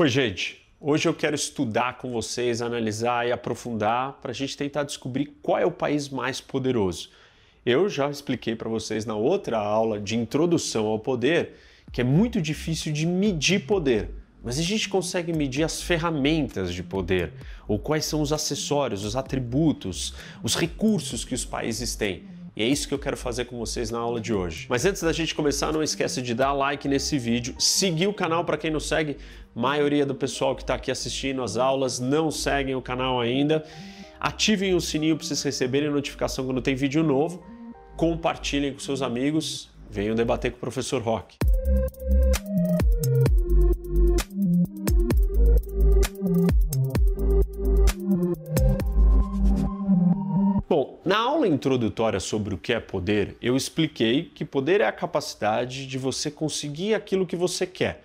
Oi, gente. Hoje eu quero estudar com vocês, analisar e aprofundar para a gente tentar descobrir qual é o país mais poderoso. Eu já expliquei para vocês na outra aula de introdução ao poder que é muito difícil de medir poder, mas a gente consegue medir as ferramentas de poder, ou quais são os acessórios, os atributos, os recursos que os países têm. E é isso que eu quero fazer com vocês na aula de hoje. Mas antes da gente começar, não esqueça de dar like nesse vídeo, seguir o canal para quem não segue. Maioria do pessoal que está aqui assistindo as aulas não seguem o canal ainda. Ativem o sininho para vocês receberem notificação quando tem vídeo novo. Compartilhem com seus amigos. Venham debater com o professor Rock. Bom, na aula introdutória sobre o que é poder, eu expliquei que poder é a capacidade de você conseguir aquilo que você quer.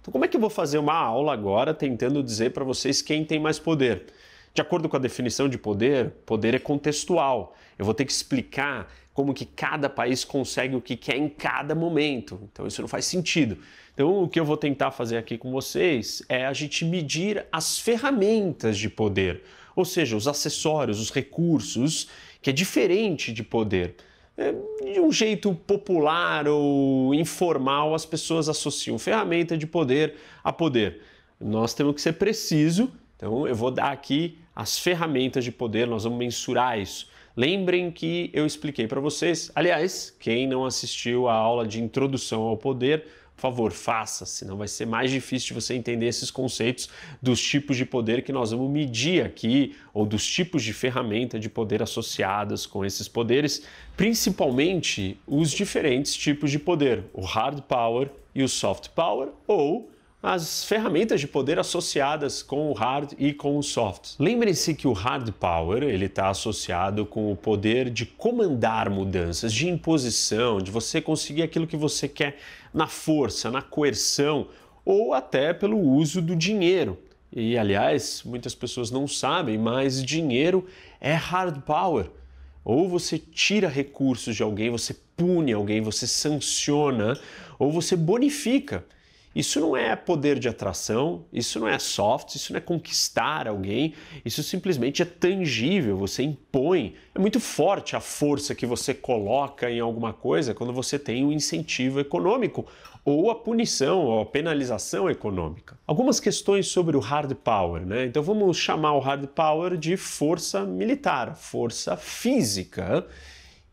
Então, como é que eu vou fazer uma aula agora tentando dizer para vocês quem tem mais poder? De acordo com a definição de poder, poder é contextual. Eu vou ter que explicar como que cada país consegue o que quer em cada momento. Então isso não faz sentido. Então o que eu vou tentar fazer aqui com vocês é a gente medir as ferramentas de poder ou seja, os acessórios, os recursos, que é diferente de poder. É, de um jeito popular ou informal, as pessoas associam ferramenta de poder a poder. Nós temos que ser preciso, então eu vou dar aqui as ferramentas de poder, nós vamos mensurar isso. Lembrem que eu expliquei para vocês, aliás, quem não assistiu à aula de introdução ao poder, por favor, faça, senão vai ser mais difícil de você entender esses conceitos dos tipos de poder que nós vamos medir aqui, ou dos tipos de ferramenta de poder associadas com esses poderes, principalmente os diferentes tipos de poder, o hard power e o soft power, ou as ferramentas de poder associadas com o hard e com o soft. Lembrem-se que o hard power ele está associado com o poder de comandar mudanças, de imposição, de você conseguir aquilo que você quer na força, na coerção ou até pelo uso do dinheiro. E aliás, muitas pessoas não sabem, mas dinheiro é hard power. Ou você tira recursos de alguém, você pune alguém, você sanciona, ou você bonifica. Isso não é poder de atração, isso não é soft, isso não é conquistar alguém, isso simplesmente é tangível, você impõe. É muito forte a força que você coloca em alguma coisa quando você tem um incentivo econômico ou a punição ou a penalização econômica. Algumas questões sobre o hard power, né? Então vamos chamar o hard power de força militar, força física.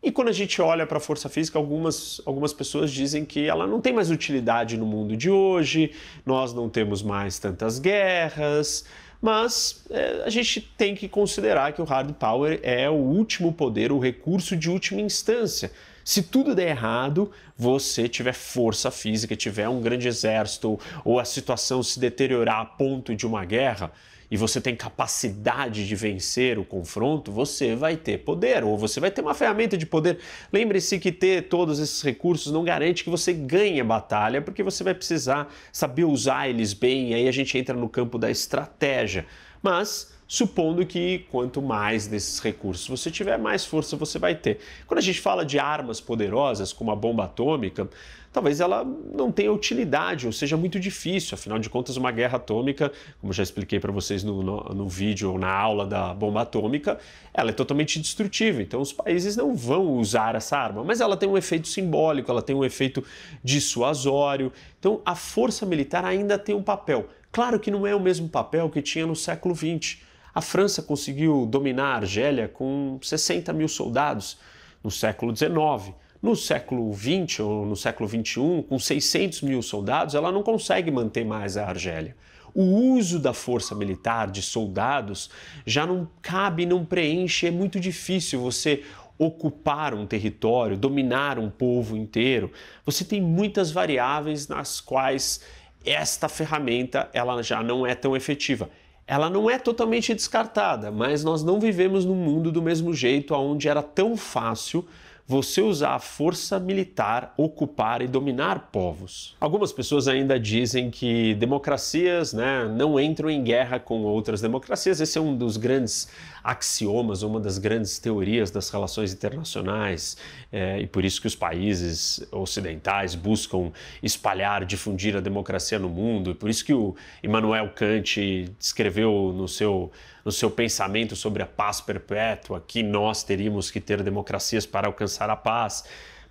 E quando a gente olha para a força física, algumas, algumas pessoas dizem que ela não tem mais utilidade no mundo de hoje, nós não temos mais tantas guerras, mas é, a gente tem que considerar que o hard power é o último poder, o recurso de última instância. Se tudo der errado, você tiver força física, tiver um grande exército ou a situação se deteriorar a ponto de uma guerra, e você tem capacidade de vencer o confronto, você vai ter poder, ou você vai ter uma ferramenta de poder. Lembre-se que ter todos esses recursos não garante que você ganhe a batalha, porque você vai precisar saber usar eles bem, e aí a gente entra no campo da estratégia. Mas supondo que quanto mais desses recursos você tiver, mais força você vai ter. Quando a gente fala de armas poderosas, como a bomba atômica, talvez ela não tenha utilidade ou seja muito difícil. Afinal de contas, uma guerra atômica, como já expliquei para vocês no, no, no, vídeo ou na aula da bomba atômica, ela é totalmente destrutiva. Então, os países não vão usar essa arma, mas ela tem um efeito simbólico, ela tem um efeito dissuasório. Então, a força militar ainda tem um papel. Claro que não é o mesmo papel que tinha no século XX. A França conseguiu dominar a Argélia com 60 mil soldados no século XIX. No século XX ou no século XXI, com 600 mil soldados, ela não consegue manter mais a Argélia. O uso da força militar, de soldados, já não cabe, não preenche, é muito difícil você ocupar um território, dominar um povo inteiro. Você tem muitas variáveis nas quais esta ferramenta ela já não é tão efetiva ela não é totalmente descartada, mas nós não vivemos num mundo do mesmo jeito onde era tão fácil você usar a força militar, ocupar e dominar povos. Algumas pessoas ainda dizem que democracias né, não entram em guerra com outras democracias. Esse é um dos grandes axiomas, uma das grandes teorias das relações internacionais, é, e por isso que os países ocidentais buscam espalhar, difundir a democracia no mundo, e por isso que o Immanuel Kant escreveu no seu no seu pensamento sobre a paz perpétua, que nós teríamos que ter democracias para alcançar a paz.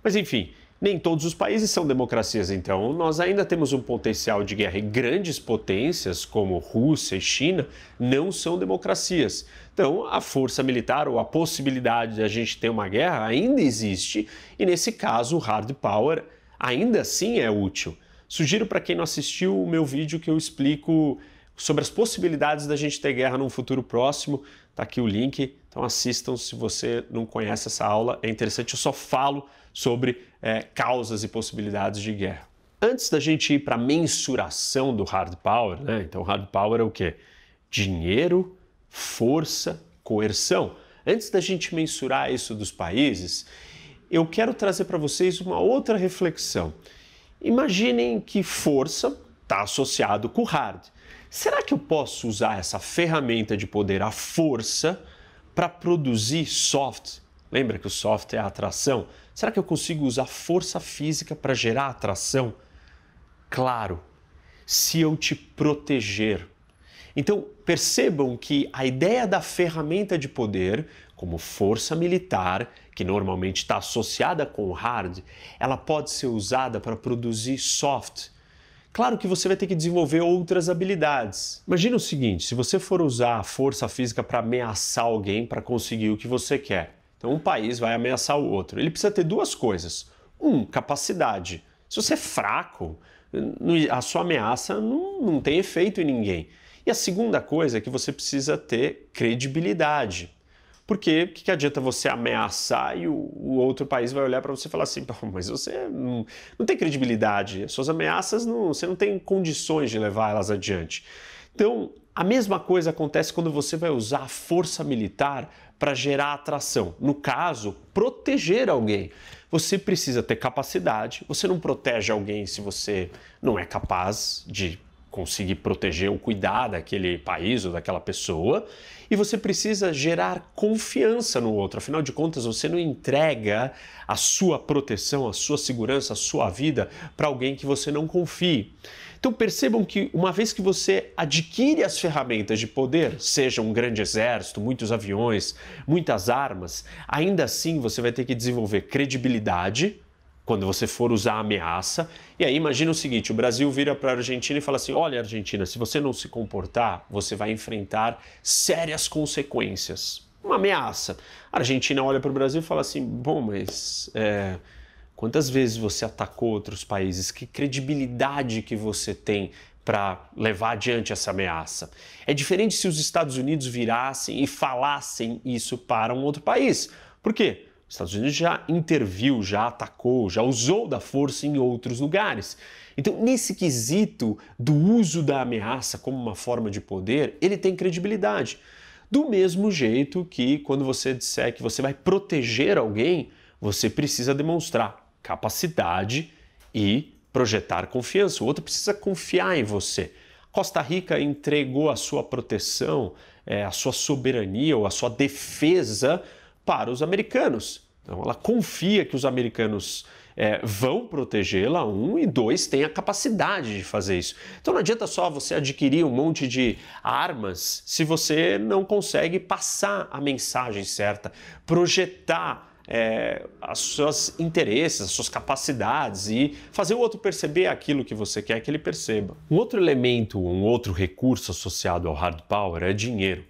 Mas enfim, nem todos os países são democracias, então nós ainda temos um potencial de guerra e grandes potências como Rússia e China não são democracias. Então, a força militar ou a possibilidade de a gente ter uma guerra ainda existe e nesse caso o hard power ainda assim é útil. Sugiro para quem não assistiu o meu vídeo que eu explico sobre as possibilidades da gente ter guerra num futuro próximo. Tá aqui o link, então assistam se você não conhece essa aula, é interessante. Eu só falo sobre é, causas e possibilidades de guerra. Antes da gente ir para a mensuração do hard power, né? Então, hard power é o quê? Dinheiro, força, coerção. Antes da gente mensurar isso dos países, eu quero trazer para vocês uma outra reflexão. Imaginem que força está associado com hard. Será que eu posso usar essa ferramenta de poder, a força, para produzir soft? Lembra que o soft é a atração? Será que eu consigo usar força física para gerar atração? Claro, se eu te proteger. Então, percebam que a ideia da ferramenta de poder, como força militar, que normalmente está associada com hard, ela pode ser usada para produzir soft, Claro que você vai ter que desenvolver outras habilidades. Imagina o seguinte: se você for usar a força física para ameaçar alguém para conseguir o que você quer, então um país vai ameaçar o outro. Ele precisa ter duas coisas: um, capacidade. Se você é fraco, a sua ameaça não, não tem efeito em ninguém. E a segunda coisa é que você precisa ter credibilidade. Porque o que, que, adianta você ameaçar e o, o outro país vai olhar para você e falar assim, mas você não, não tem credibilidade, suas ameaças não, você não tem condições de levar elas adiante. Então, a mesma coisa acontece quando você vai usar a força militar para gerar atração. No caso, proteger alguém. Você precisa ter capacidade, você não protege alguém se você não é capaz de conseguir proteger ou cuidar daquele país ou daquela pessoa, e você precisa gerar confiança no outro. Afinal de contas, você não entrega a sua proteção, a sua segurança, a sua vida para alguém que você não confie. Então percebam que uma vez que você adquire as ferramentas de poder, seja um grande exército, muitos aviões, muitas armas, ainda assim você vai ter que desenvolver credibilidade, quando você for usar ameaça. E aí imagina o seguinte, o Brasil vira para a Argentina e fala assim: "Olha, Argentina, se você não se comportar, você vai enfrentar sérias consequências". Uma ameaça. A Argentina olha para o Brasil e fala assim: "Bom, mas é, quantas vezes você atacou outros países? Que credibilidade que você tem para levar adiante essa ameaça. É diferente se os Estados Unidos virassem e falassem isso para um outro país. Por quê? Os Estados Unidos já interviu, já atacou, já usou da força em outros lugares. Então, nesse quesito do uso da ameaça como uma forma de poder, ele tem credibilidade. Do mesmo jeito que quando você disser que você vai proteger alguém, você precisa demonstrar capacidade e projetar confiança. O outro precisa confiar em você. Costa Rica entregou a sua proteção, é, a sua soberania ou a sua defesa para os americanos. Então ela confia que os americanos é, vão protegê-la, um, e dois, tem a capacidade de fazer isso. Então não adianta só você adquirir um monte de armas se você não consegue passar a mensagem certa, projetar é, os seus interesses, as suas capacidades e fazer o outro perceber aquilo que você quer que ele perceba. Um outro elemento, um outro recurso associado ao hard power é dinheiro.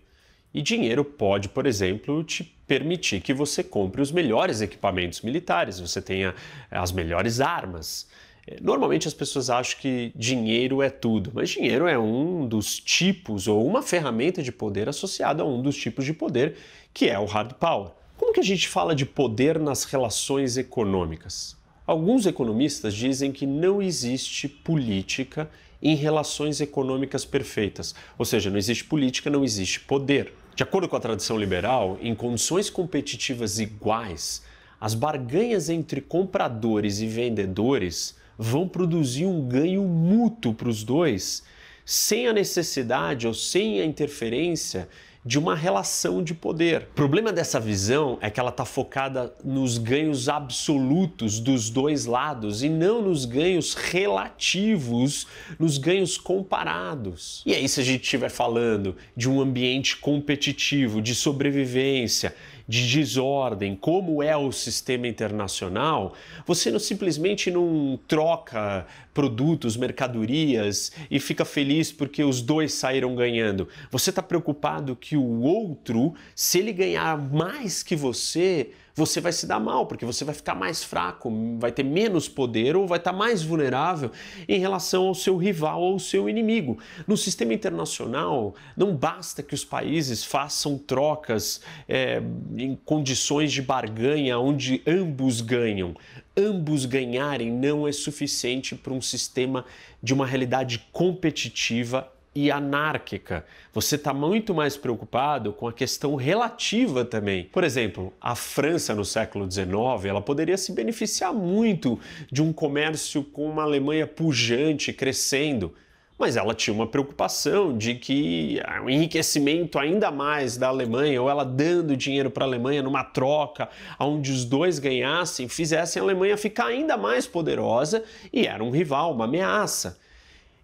E dinheiro pode, por exemplo, te permitir que você compre os melhores equipamentos militares, você tenha eh, as melhores armas. Eh, normalmente as pessoas acham que dinheiro é tudo, mas dinheiro é um dos tipos ou uma ferramenta de poder associada a um dos tipos de poder, que é o hard power. Que a gente fala de poder nas relações econômicas? Alguns economistas dizem que não existe política em relações econômicas perfeitas, ou seja, não existe política, não existe poder. De acordo com a tradição liberal, em condições competitivas iguais, as barganhas entre compradores e vendedores vão produzir um ganho mútuo para os dois, sem a necessidade ou sem a interferência de uma relação de poder. O problema dessa visão é que ela está focada nos ganhos absolutos dos dois lados e não nos ganhos relativos, nos ganhos comparados. E aí, se a gente estiver falando de um ambiente competitivo, de sobrevivência, de desordem, como é o sistema internacional, você não simplesmente não troca produtos, mercadorias e fica feliz porque os dois saíram ganhando. Você está preocupado que o outro, se ele ganhar mais que você, você vai se dar mal, porque você vai ficar mais fraco, vai ter menos poder ou vai estar mais vulnerável em relação ao seu rival ou ao seu inimigo. No sistema internacional, não basta que os países façam trocas é, em condições de barganha onde ambos ganham. Ambos ganharem não é suficiente para um sistema de uma realidade competitiva e anárquica. Você está muito mais preocupado com a questão relativa também. Por exemplo, a França no século XIX ela poderia se beneficiar muito de um comércio com uma Alemanha pujante, crescendo. Mas ela tinha uma preocupação de que o enriquecimento ainda mais da Alemanha, ou ela dando dinheiro para a Alemanha numa troca, onde os dois ganhassem, fizessem a Alemanha ficar ainda mais poderosa e era um rival, uma ameaça.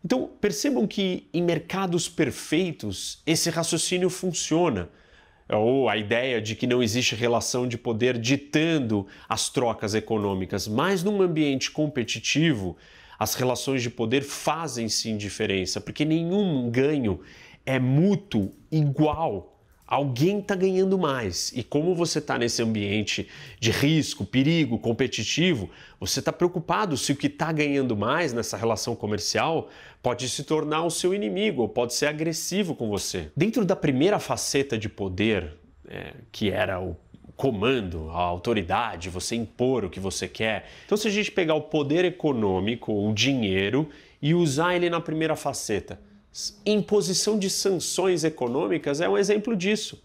Então, percebam que em mercados perfeitos esse raciocínio funciona. Ou a ideia de que não existe relação de poder ditando as trocas econômicas, mas num ambiente competitivo, as relações de poder fazem sim diferença, porque nenhum ganho é mútuo igual alguém está ganhando mais. E como você está nesse ambiente de risco, perigo, competitivo, você está preocupado se o que está ganhando mais nessa relação comercial pode se tornar o seu inimigo ou pode ser agressivo com você. Dentro da primeira faceta de poder, é, que era o comando, a autoridade, você impor o que você quer. Então, se a gente pegar o poder econômico, o dinheiro, e usar ele na primeira faceta, imposição de sanções econômicas é um exemplo disso.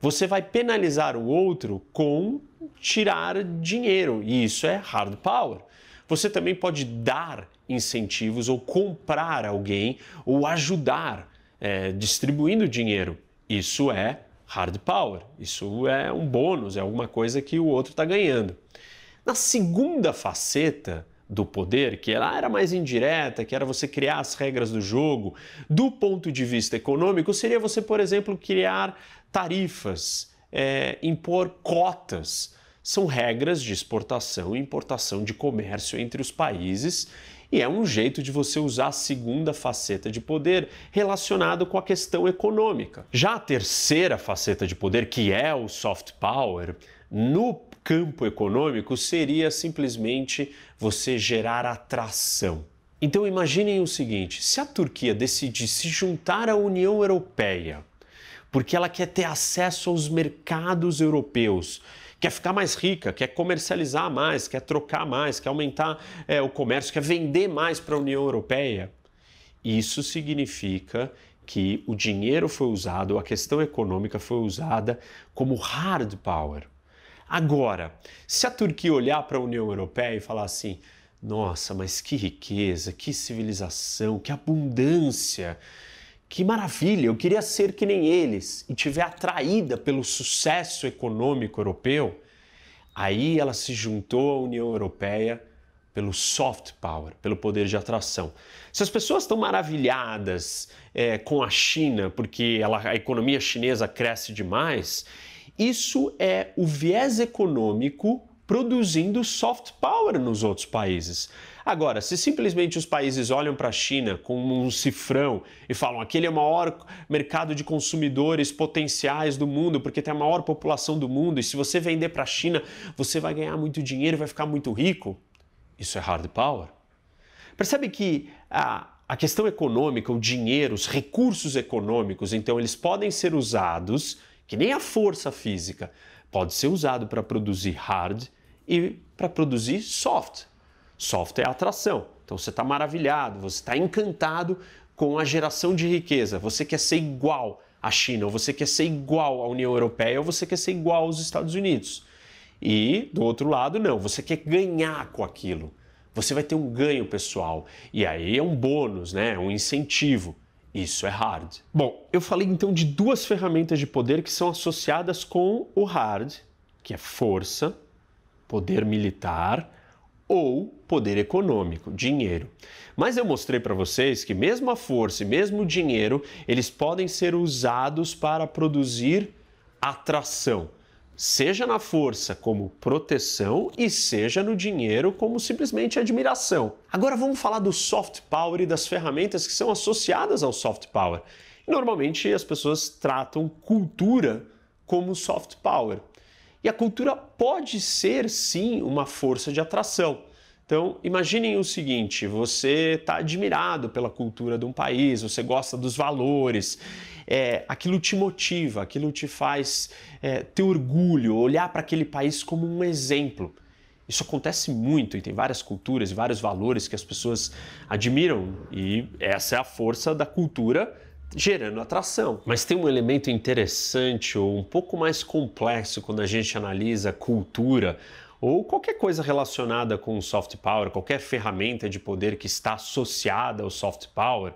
Você vai penalizar o outro com tirar dinheiro, e isso é hard power. Você também pode dar incentivos ou comprar alguém ou ajudar é, distribuindo dinheiro. Isso é hard power, isso é um bônus, é alguma coisa que o outro está ganhando. Na segunda faceta, do poder, que ela era mais indireta, que era você criar as regras do jogo, do ponto de vista econômico, seria você, por exemplo, criar tarifas, é, impor cotas. São regras de exportação e importação de comércio entre os países e é um jeito de você usar a segunda faceta de poder relacionado com a questão econômica. Já a terceira faceta de poder, que é o soft power, no campo econômico seria simplesmente você gerar atração. Então imaginem o seguinte: se a Turquia decidir se juntar à União Europeia, porque ela quer ter acesso aos mercados europeus, quer ficar mais rica, quer comercializar mais, quer trocar mais, quer aumentar é, o comércio, quer vender mais para a União Europeia, isso significa que o dinheiro foi usado, a questão econômica foi usada como hard power. Agora, se a Turquia olhar para a União Europeia e falar assim: nossa, mas que riqueza, que civilização, que abundância, que maravilha, eu queria ser que nem eles, e tiver atraída pelo sucesso econômico europeu, aí ela se juntou à União Europeia pelo soft power, pelo poder de atração. Se as pessoas estão maravilhadas é, com a China porque ela, a economia chinesa cresce demais, isso é o viés econômico produzindo soft power nos outros países. Agora, se simplesmente os países olham para a China como um cifrão e falam aquele é o maior mercado de consumidores potenciais do mundo, porque tem a maior população do mundo, e se você vender para a China, você vai ganhar muito dinheiro e vai ficar muito rico, isso é hard power. Percebe que a, a questão econômica, o dinheiro, os recursos econômicos, então eles podem ser usados que nem a força física, pode ser usado para produzir hard e para produzir soft. Soft é atração. Então você está maravilhado, você está encantado com a geração de riqueza. Você quer ser igual à China, ou você quer ser igual à União Europeia, ou você quer ser igual aos Estados Unidos. E do outro lado, não, você quer ganhar com aquilo. Você vai ter um ganho pessoal. E aí é um bônus, né? um incentivo. Isso é hard. Bom, eu falei então de duas ferramentas de poder que são associadas com o hard, que é força, poder militar ou poder econômico, dinheiro. Mas eu mostrei para vocês que mesmo a força e mesmo o dinheiro, eles podem ser usados para produzir atração seja na força como proteção e seja no dinheiro como simplesmente admiração. Agora vamos falar do soft power e das ferramentas que são associadas ao soft power. Normalmente as pessoas tratam cultura como soft power. E a cultura pode ser sim uma força de atração. Então, imaginem o seguinte: você está admirado pela cultura de um país, você gosta dos valores, é, aquilo te motiva, aquilo te faz é, ter orgulho, olhar para aquele país como um exemplo. Isso acontece muito e tem várias culturas e vários valores que as pessoas admiram, e essa é a força da cultura gerando atração. Mas tem um elemento interessante ou um pouco mais complexo quando a gente analisa cultura ou qualquer coisa relacionada com o soft power, qualquer ferramenta de poder que está associada ao soft power,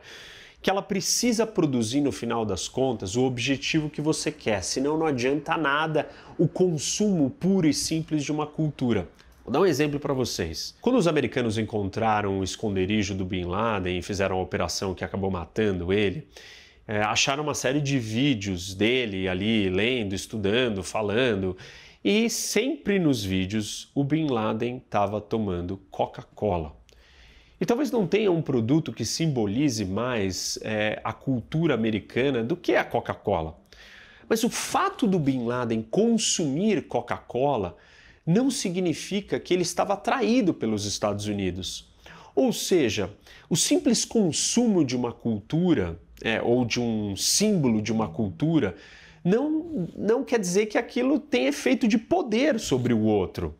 que ela precisa produzir no final das contas o objetivo que você quer, senão não adianta nada o consumo puro e simples de uma cultura. Vou dar um exemplo para vocês. Quando os americanos encontraram o esconderijo do Bin Laden e fizeram a operação que acabou matando ele, é, acharam uma série de vídeos dele ali lendo, estudando, falando e sempre nos vídeos o Bin Laden estava tomando Coca-Cola. E talvez não tenha um produto que simbolize mais é, a cultura americana do que a Coca-Cola. Mas o fato do Bin Laden consumir Coca-Cola não significa que ele estava atraído pelos Estados Unidos. Ou seja, o simples consumo de uma cultura é, ou de um símbolo de uma cultura não, não quer dizer que aquilo tem efeito de poder sobre o outro.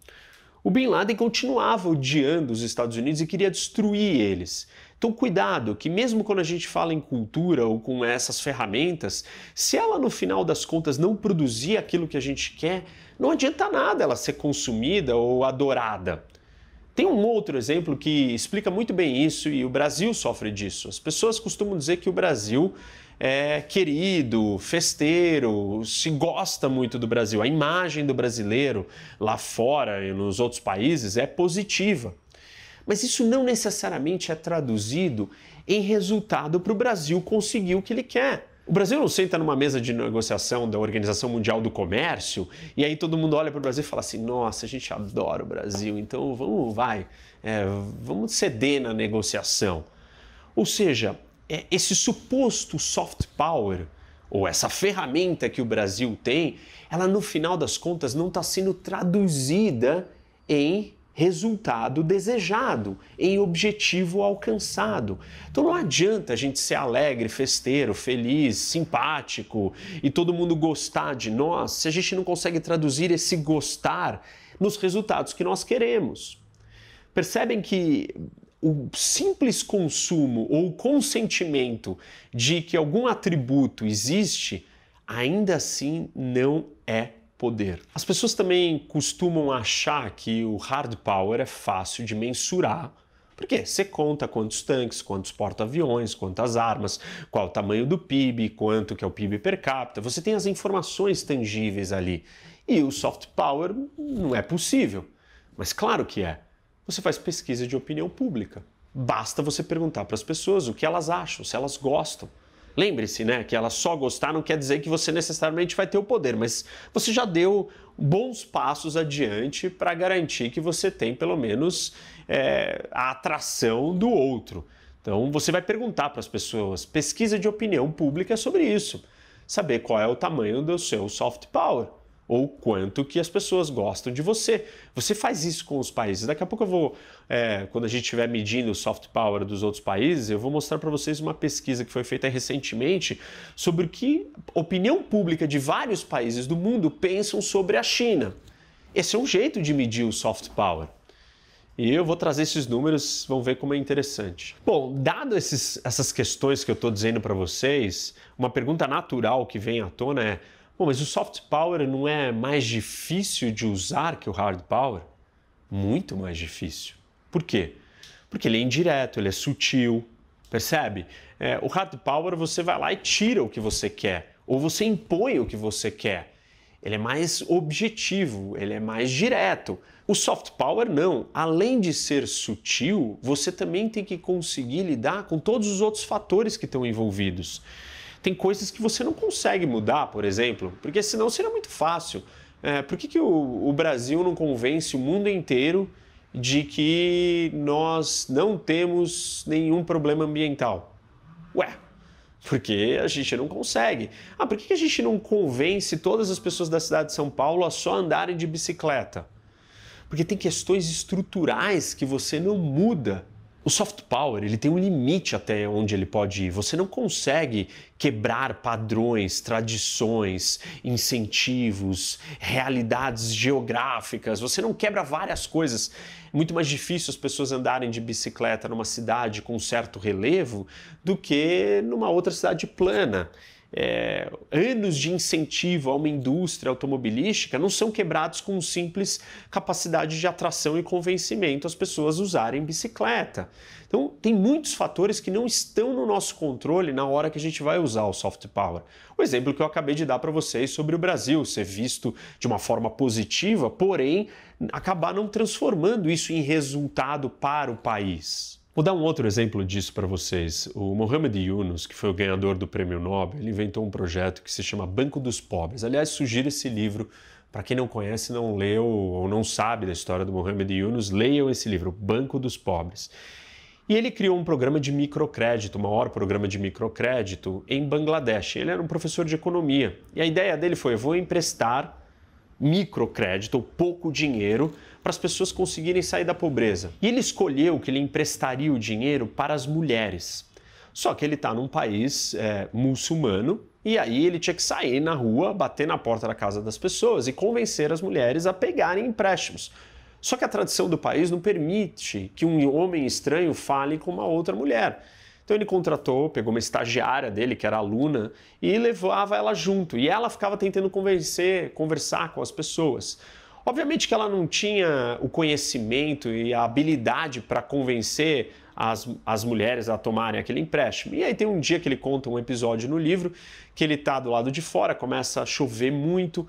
O Bin Laden continuava odiando os Estados Unidos e queria destruir eles. Então, cuidado, que mesmo quando a gente fala em cultura ou com essas ferramentas, se ela no final das contas não produzir aquilo que a gente quer, não adianta nada ela ser consumida ou adorada. Tem um outro exemplo que explica muito bem isso e o Brasil sofre disso. As pessoas costumam dizer que o Brasil é querido, festeiro, se gosta muito do Brasil. A imagem do brasileiro lá fora e nos outros países é positiva. Mas isso não necessariamente é traduzido em resultado para o Brasil conseguir o que ele quer. O Brasil não senta numa mesa de negociação da Organização Mundial do Comércio e aí todo mundo olha para o Brasil e fala assim: nossa, a gente adora o Brasil, então vamos, vai, é, vamos ceder na negociação. Ou seja, é, esse suposto soft power, ou essa ferramenta que o Brasil tem, ela no final das contas não está sendo traduzida em resultado desejado, em objetivo alcançado. Então não adianta a gente ser alegre, festeiro, feliz, simpático e todo mundo gostar de nós se a gente não consegue traduzir esse gostar nos resultados que nós queremos. Percebem que o simples consumo ou consentimento de que algum atributo existe, ainda assim não é poder. As pessoas também costumam achar que o hard power é fácil de mensurar. Porque você conta quantos tanques, quantos porta-aviões, quantas armas, qual o tamanho do PIB, quanto que é o PIB per capita. Você tem as informações tangíveis ali. E o soft power não é possível. Mas claro que é você faz pesquisa de opinião pública. Basta você perguntar para as pessoas o que elas acham, se elas gostam. Lembre-se, né, que ela só gostar não quer dizer que você necessariamente vai ter o poder, mas você já deu bons passos adiante para garantir que você tem pelo menos é, a atração do outro. Então você vai perguntar para as pessoas, pesquisa de opinião pública sobre isso, saber qual é o tamanho do seu soft power ou quanto que as pessoas gostam de você. Você faz isso com os países. Daqui a pouco eu vou, é, quando a gente estiver medindo o soft power dos outros países, eu vou mostrar para vocês uma pesquisa que foi feita recentemente sobre o que opinião pública de vários países do mundo pensam sobre a China. Esse é um jeito de medir o soft power. E eu vou trazer esses números, vão ver como é interessante. Bom, dado esses, essas questões que eu estou dizendo para vocês, uma pergunta natural que vem à tona é Bom, mas o soft power não é mais difícil de usar que o hard power? Muito mais difícil. Por quê? Porque ele é indireto, ele é sutil, percebe? É, o hard power você vai lá e tira o que você quer, ou você impõe o que você quer. Ele é mais objetivo, ele é mais direto. O soft power não. Além de ser sutil, você também tem que conseguir lidar com todos os outros fatores que estão envolvidos. Tem coisas que você não consegue mudar, por exemplo, porque senão seria muito fácil. É, por que, que o, o Brasil não convence o mundo inteiro de que nós não temos nenhum problema ambiental? Ué, porque a gente não consegue. Ah, por que a gente não convence todas as pessoas da cidade de São Paulo a só andarem de bicicleta? Porque tem questões estruturais que você não muda o soft power ele tem um limite até onde ele pode ir. Você não consegue quebrar padrões, tradições, incentivos, realidades geográficas. Você não quebra várias coisas. É muito mais difícil as pessoas andarem de bicicleta numa cidade com certo relevo do que numa outra cidade plana é, anos de incentivo a uma indústria automobilística não são quebrados com simples capacidade de atração e convencimento as pessoas usarem bicicleta. Então, tem muitos fatores que não estão no nosso controle na hora que a gente vai usar o soft power. O exemplo que eu acabei de dar para vocês sobre o Brasil ser visto de uma forma positiva, porém acabar não transformando isso em resultado para o país. Vou dar um outro exemplo disso para vocês. O Mohamed Yunus, que foi o ganhador do Prêmio Nobel, ele inventou um projeto que se chama Banco dos Pobres. Aliás, sugiro esse livro para quem não conhece, não leu ou não sabe da história do Mohamed Yunus, leiam esse livro, Banco dos Pobres. E ele criou um programa de microcrédito, o maior programa de microcrédito em Bangladesh. Ele era um professor de economia. E a ideia dele foi: eu vou emprestar microcrédito ou pouco dinheiro para as pessoas conseguirem sair da pobreza. E ele escolheu que ele emprestaria o dinheiro para as mulheres. Só que ele está num país é, muçulmano e aí ele tinha que sair na rua, bater na porta da casa das pessoas e convencer as mulheres a pegarem empréstimos. Só que a tradição do país não permite que um homem estranho fale com uma outra mulher. Então ele contratou, pegou uma estagiária dele, que era aluna, e levava ela junto. E ela ficava tentando convencer, conversar com as pessoas. Obviamente que ela não tinha o conhecimento e a habilidade para convencer as, as mulheres a tomarem aquele empréstimo. E aí tem um dia que ele conta um episódio no livro que ele está do lado de fora, começa a chover muito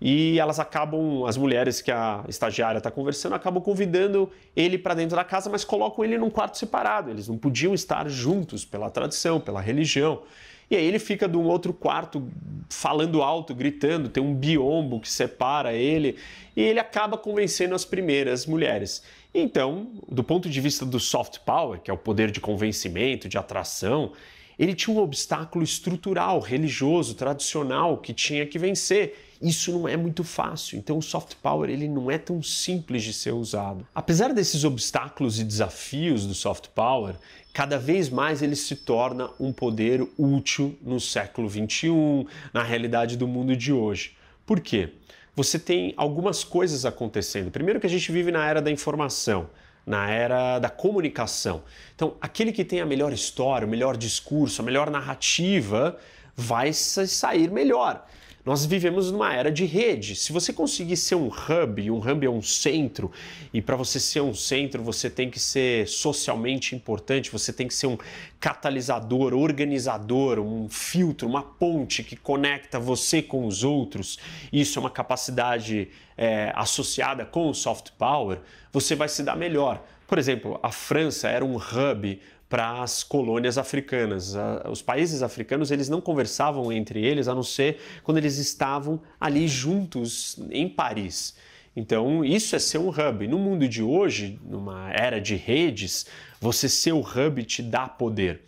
e elas acabam, as mulheres que a estagiária está conversando, acabam convidando ele para dentro da casa, mas colocam ele num quarto separado. Eles não podiam estar juntos pela tradição, pela religião. E aí ele fica de um outro quarto falando alto, gritando, tem um biombo que separa ele, e ele acaba convencendo as primeiras mulheres. Então, do ponto de vista do soft power, que é o poder de convencimento, de atração, ele tinha um obstáculo estrutural, religioso, tradicional que tinha que vencer. Isso não é muito fácil, então o soft power ele não é tão simples de ser usado. Apesar desses obstáculos e desafios do soft power, cada vez mais ele se torna um poder útil no século 21, na realidade do mundo de hoje. Por quê? Você tem algumas coisas acontecendo. Primeiro que a gente vive na era da informação na era da comunicação. Então, aquele que tem a melhor história, o melhor discurso, a melhor narrativa, vai sair melhor. Nós vivemos numa era de rede. Se você conseguir ser um hub, um hub é um centro, e para você ser um centro você tem que ser socialmente importante, você tem que ser um catalisador, organizador, um filtro, uma ponte que conecta você com os outros. Isso é uma capacidade é, associada com o soft power. Você vai se dar melhor. Por exemplo, a França era um hub para as colônias africanas. Os países africanos eles não conversavam entre eles a não ser quando eles estavam ali juntos em Paris. Então, isso é ser um hub. No mundo de hoje, numa era de redes, você ser o hub te dá poder.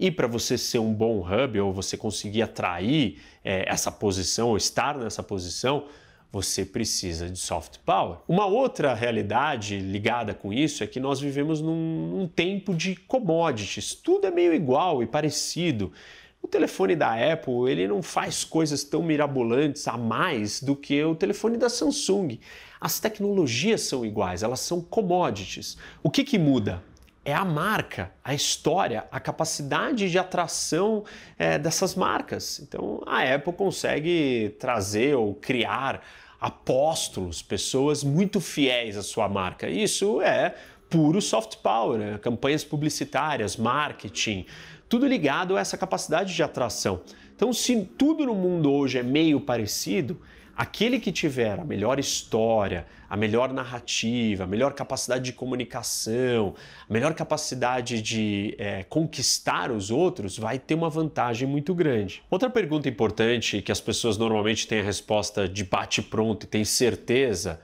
E para você ser um bom hub ou você conseguir atrair é, essa posição ou estar nessa posição, você precisa de soft power. Uma outra realidade ligada com isso é que nós vivemos num, num tempo de commodities. Tudo é meio igual e parecido. O telefone da Apple ele não faz coisas tão mirabolantes a mais do que o telefone da Samsung. As tecnologias são iguais, elas são commodities. O que, que muda? É a marca, a história, a capacidade de atração é, dessas marcas. Então a Apple consegue trazer ou criar apóstolos, pessoas muito fiéis à sua marca. Isso é puro soft power, né? campanhas publicitárias, marketing, tudo ligado a essa capacidade de atração. Então, se tudo no mundo hoje é meio parecido, aquele que tiver a melhor história, a melhor narrativa, a melhor capacidade de comunicação, a melhor capacidade de é, conquistar os outros, vai ter uma vantagem muito grande. Outra pergunta importante que as pessoas normalmente têm a resposta de bate-pronto e têm certeza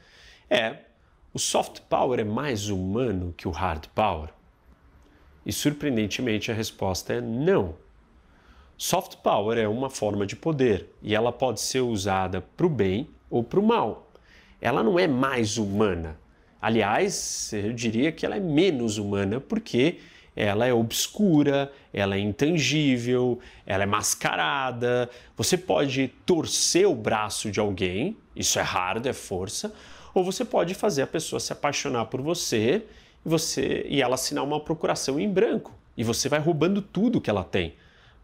é: o soft power é mais humano que o hard power? E surpreendentemente a resposta é não. Soft power é uma forma de poder e ela pode ser usada para o bem ou para o mal. Ela não é mais humana. Aliás, eu diria que ela é menos humana porque ela é obscura, ela é intangível, ela é mascarada. Você pode torcer o braço de alguém, isso é hard, é força, ou você pode fazer a pessoa se apaixonar por você e você e ela assinar uma procuração em branco e você vai roubando tudo que ela tem.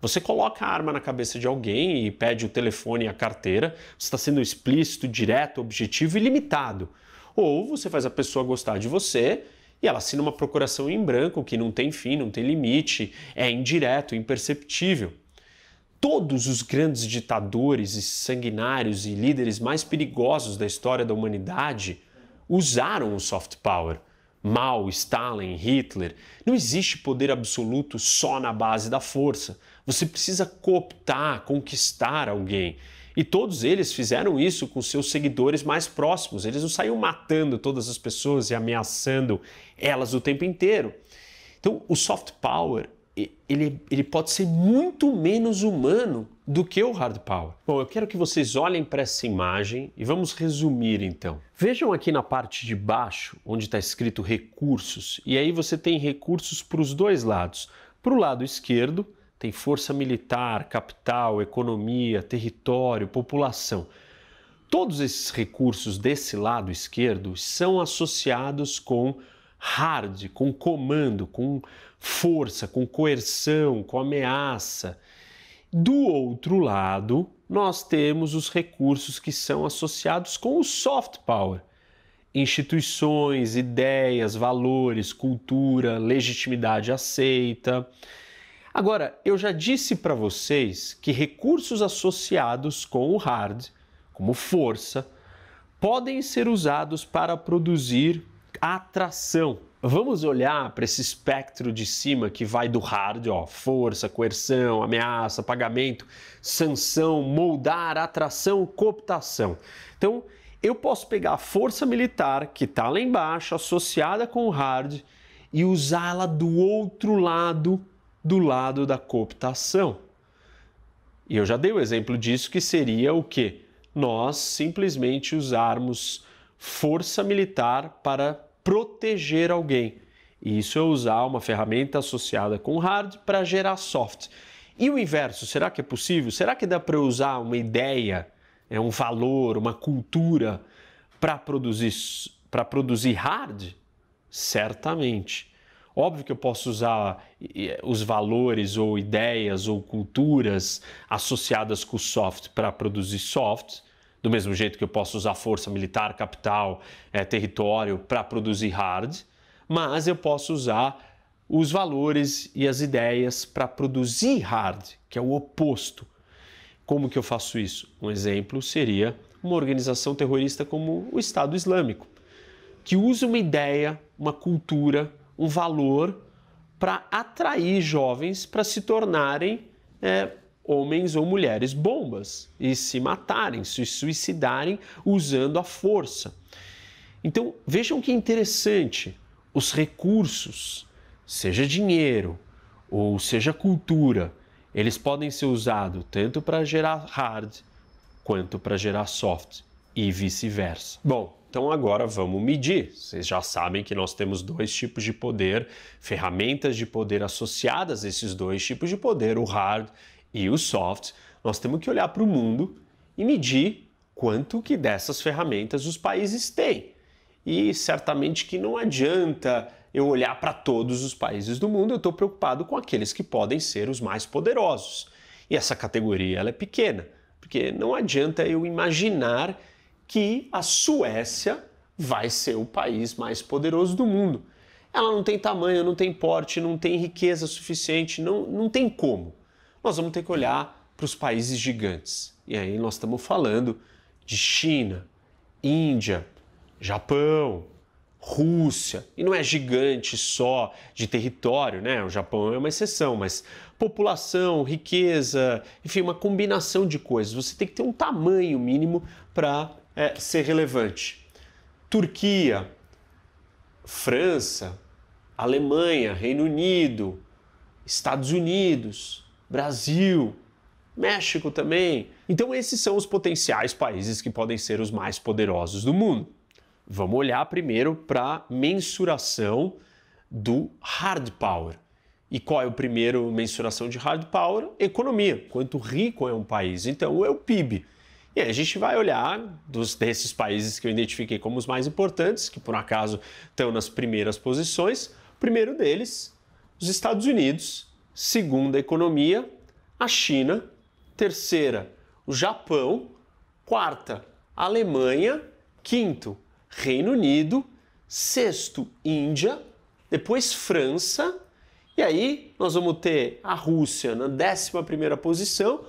Você coloca a arma na cabeça de alguém e pede o telefone e a carteira, você está sendo explícito, direto, objetivo e limitado. Ou você faz a pessoa gostar de você e ela assina uma procuração em branco que não tem fim, não tem limite, é indireto, imperceptível. Todos os grandes ditadores e sanguinários e líderes mais perigosos da história da humanidade usaram o soft power. Mao, Stalin, Hitler. Não existe poder absoluto só na base da força. Você precisa cooptar, conquistar alguém. E todos eles fizeram isso com seus seguidores mais próximos. Eles não saíam matando todas as pessoas e ameaçando elas o tempo inteiro. Então, o soft power ele, ele pode ser muito menos humano do que o hard power. Bom, eu quero que vocês olhem para essa imagem e vamos resumir então. Vejam aqui na parte de baixo, onde está escrito recursos, e aí você tem recursos para os dois lados. Para o lado esquerdo, tem força militar, capital, economia, território, população. Todos esses recursos desse lado esquerdo são associados com hard, com comando, com força, com coerção, com ameaça. Do outro lado, nós temos os recursos que são associados com o soft power. Instituições, ideias, valores, cultura, legitimidade aceita. Agora, eu já disse para vocês que recursos associados com o hard, como força, podem ser usados para produzir atração. Vamos olhar para esse espectro de cima que vai do hard, ó, força, coerção, ameaça, pagamento, sanção, moldar, atração, cooptação. Então, eu posso pegar a força militar que está lá embaixo, associada com o hard, e usá-la do outro lado do lado da cooptação. E eu já dei o exemplo disso que seria o que? Nós simplesmente usarmos força militar para proteger alguém. E isso é usar uma ferramenta associada com hard para gerar soft. E o inverso, será que é possível? Será que dá para usar uma ideia, é um valor, uma cultura para produzir para produzir hard? Certamente. Óbvio que eu posso usar os valores ou ideias ou culturas associadas com o soft para produzir soft, do mesmo jeito que eu posso usar força militar, capital, é, território para produzir hard, mas eu posso usar os valores e as ideias para produzir hard, que é o oposto. Como que eu faço isso? Um exemplo seria uma organização terrorista como o Estado Islâmico, que usa uma ideia, uma cultura, um valor para atrair jovens para se tornarem é, homens ou mulheres bombas e se matarem, se suicidarem usando a força. Então vejam que interessante, os recursos, seja dinheiro ou seja cultura, eles podem ser usados tanto para gerar hard quanto para gerar soft e vice-versa. Bom, então agora vamos medir. Vocês já sabem que nós temos dois tipos de poder, ferramentas de poder associadas a esses dois tipos de poder, o hard e o soft. Nós temos que olhar para o mundo e medir quanto que dessas ferramentas os países têm. e certamente que não adianta eu olhar para todos os países do mundo, eu estou preocupado com aqueles que podem ser os mais poderosos. E essa categoria ela é pequena, porque não adianta eu imaginar que a Suécia vai ser o país mais poderoso do mundo. Ela não tem tamanho, não tem porte, não tem riqueza suficiente, não, não tem como. Nós vamos ter que olhar para os países gigantes. E aí nós estamos falando de China, Índia, Japão, Rússia, e não é gigante só de território, né? O Japão é uma exceção, mas população, riqueza, enfim, uma combinação de coisas. Você tem que ter um tamanho mínimo para é, ser relevante. Turquia, França, Alemanha, Reino Unido, Estados Unidos, Brasil, México também. Então, esses são os potenciais países que podem ser os mais poderosos do mundo. Vamos olhar primeiro para a mensuração do hard power. E qual é o primeiro mensuração de hard power? Economia. Quanto rico é um país? Então é o PIB. E aí a gente vai olhar dos, desses países que eu identifiquei como os mais importantes, que por acaso estão nas primeiras posições. O primeiro deles, os Estados Unidos. Segunda economia, a China. Terceira, o Japão. Quarta, a Alemanha. Quinto, Reino Unido, sexto, Índia, depois França, e aí nós vamos ter a Rússia na 11 posição,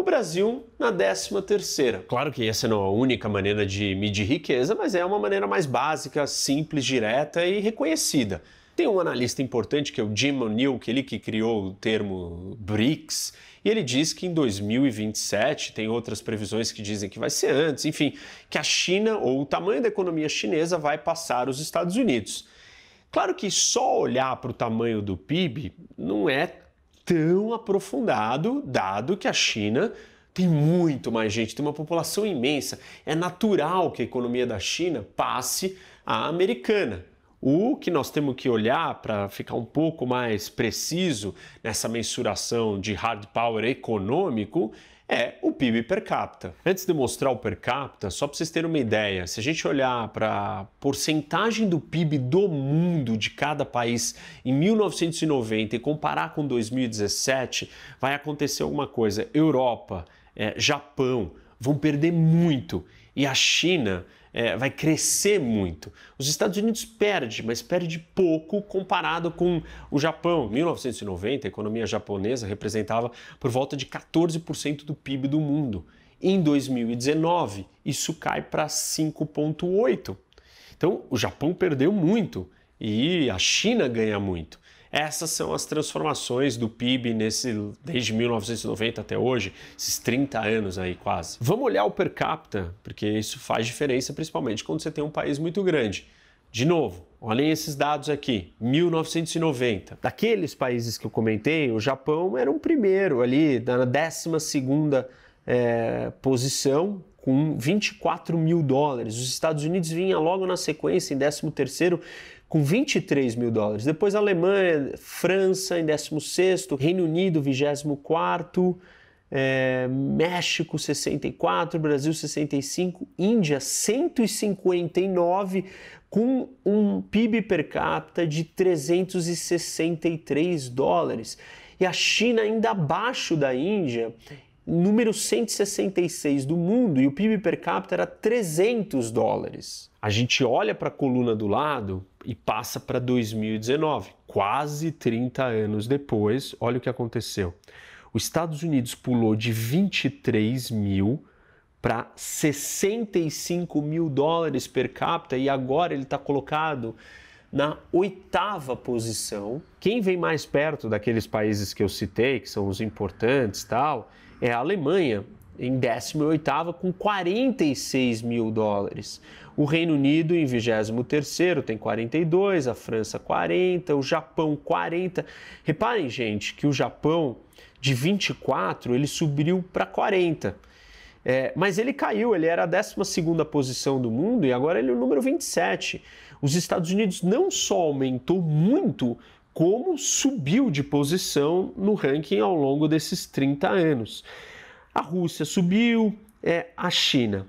o Brasil na 13 terceira. Claro que essa não é a única maneira de medir riqueza, mas é uma maneira mais básica, simples, direta e reconhecida. Tem um analista importante que é o Jim O'Neill, que ele que criou o termo BRICS, e ele diz que em 2027 tem outras previsões que dizem que vai ser antes, enfim, que a China ou o tamanho da economia chinesa vai passar os Estados Unidos. Claro que só olhar para o tamanho do PIB não é tão aprofundado, dado que a China tem muito mais gente, tem uma população imensa. É natural que a economia da China passe à americana. O que nós temos que olhar para ficar um pouco mais preciso nessa mensuração de hard power econômico é o PIB per capita. Antes de mostrar o per capita, só para vocês terem uma ideia, se a gente olhar para a porcentagem do PIB do mundo de cada país em 1990 e comparar com 2017, vai acontecer alguma coisa. Europa, é, Japão vão perder muito e a China é, vai crescer muito. Os Estados Unidos perde, mas perde pouco comparado com o Japão. Em 1990, a economia japonesa representava por volta de 14% do PIB do mundo. Em 2019, isso cai para 5,8%. Então, o Japão perdeu muito e a China ganha muito. Essas são as transformações do PIB nesse, desde 1990 até hoje, esses 30 anos aí quase. Vamos olhar o per capita, porque isso faz diferença, principalmente quando você tem um país muito grande. De novo, olhem esses dados aqui, 1990. Daqueles países que eu comentei, o Japão era o primeiro ali, na 12 segunda é, posição, com 24 mil dólares. Os Estados Unidos vinha logo na sequência, em 13 terceiro, com 23 mil dólares. Depois Alemanha, França em 16, Reino Unido 24, é, México 64, Brasil 65, Índia 159, com um PIB per capita de 363 dólares. E a China ainda abaixo da Índia, número 166 do mundo, e o PIB per capita era 300 dólares. A gente olha para a coluna do lado, e passa para 2019, quase 30 anos depois. Olha o que aconteceu. Os Estados Unidos pulou de 23 mil para 65 mil dólares per capita e agora ele está colocado na oitava posição. Quem vem mais perto daqueles países que eu citei, que são os importantes tal, é a Alemanha, em 18 com 46 mil dólares. O Reino Unido em 23 tem 42, a França 40, o Japão 40. Reparem, gente, que o Japão de 24 ele subiu para 40. É, mas ele caiu, ele era a 12 posição do mundo e agora ele é o número 27. Os Estados Unidos não só aumentou muito, como subiu de posição no ranking ao longo desses 30 anos. A Rússia subiu, é, a China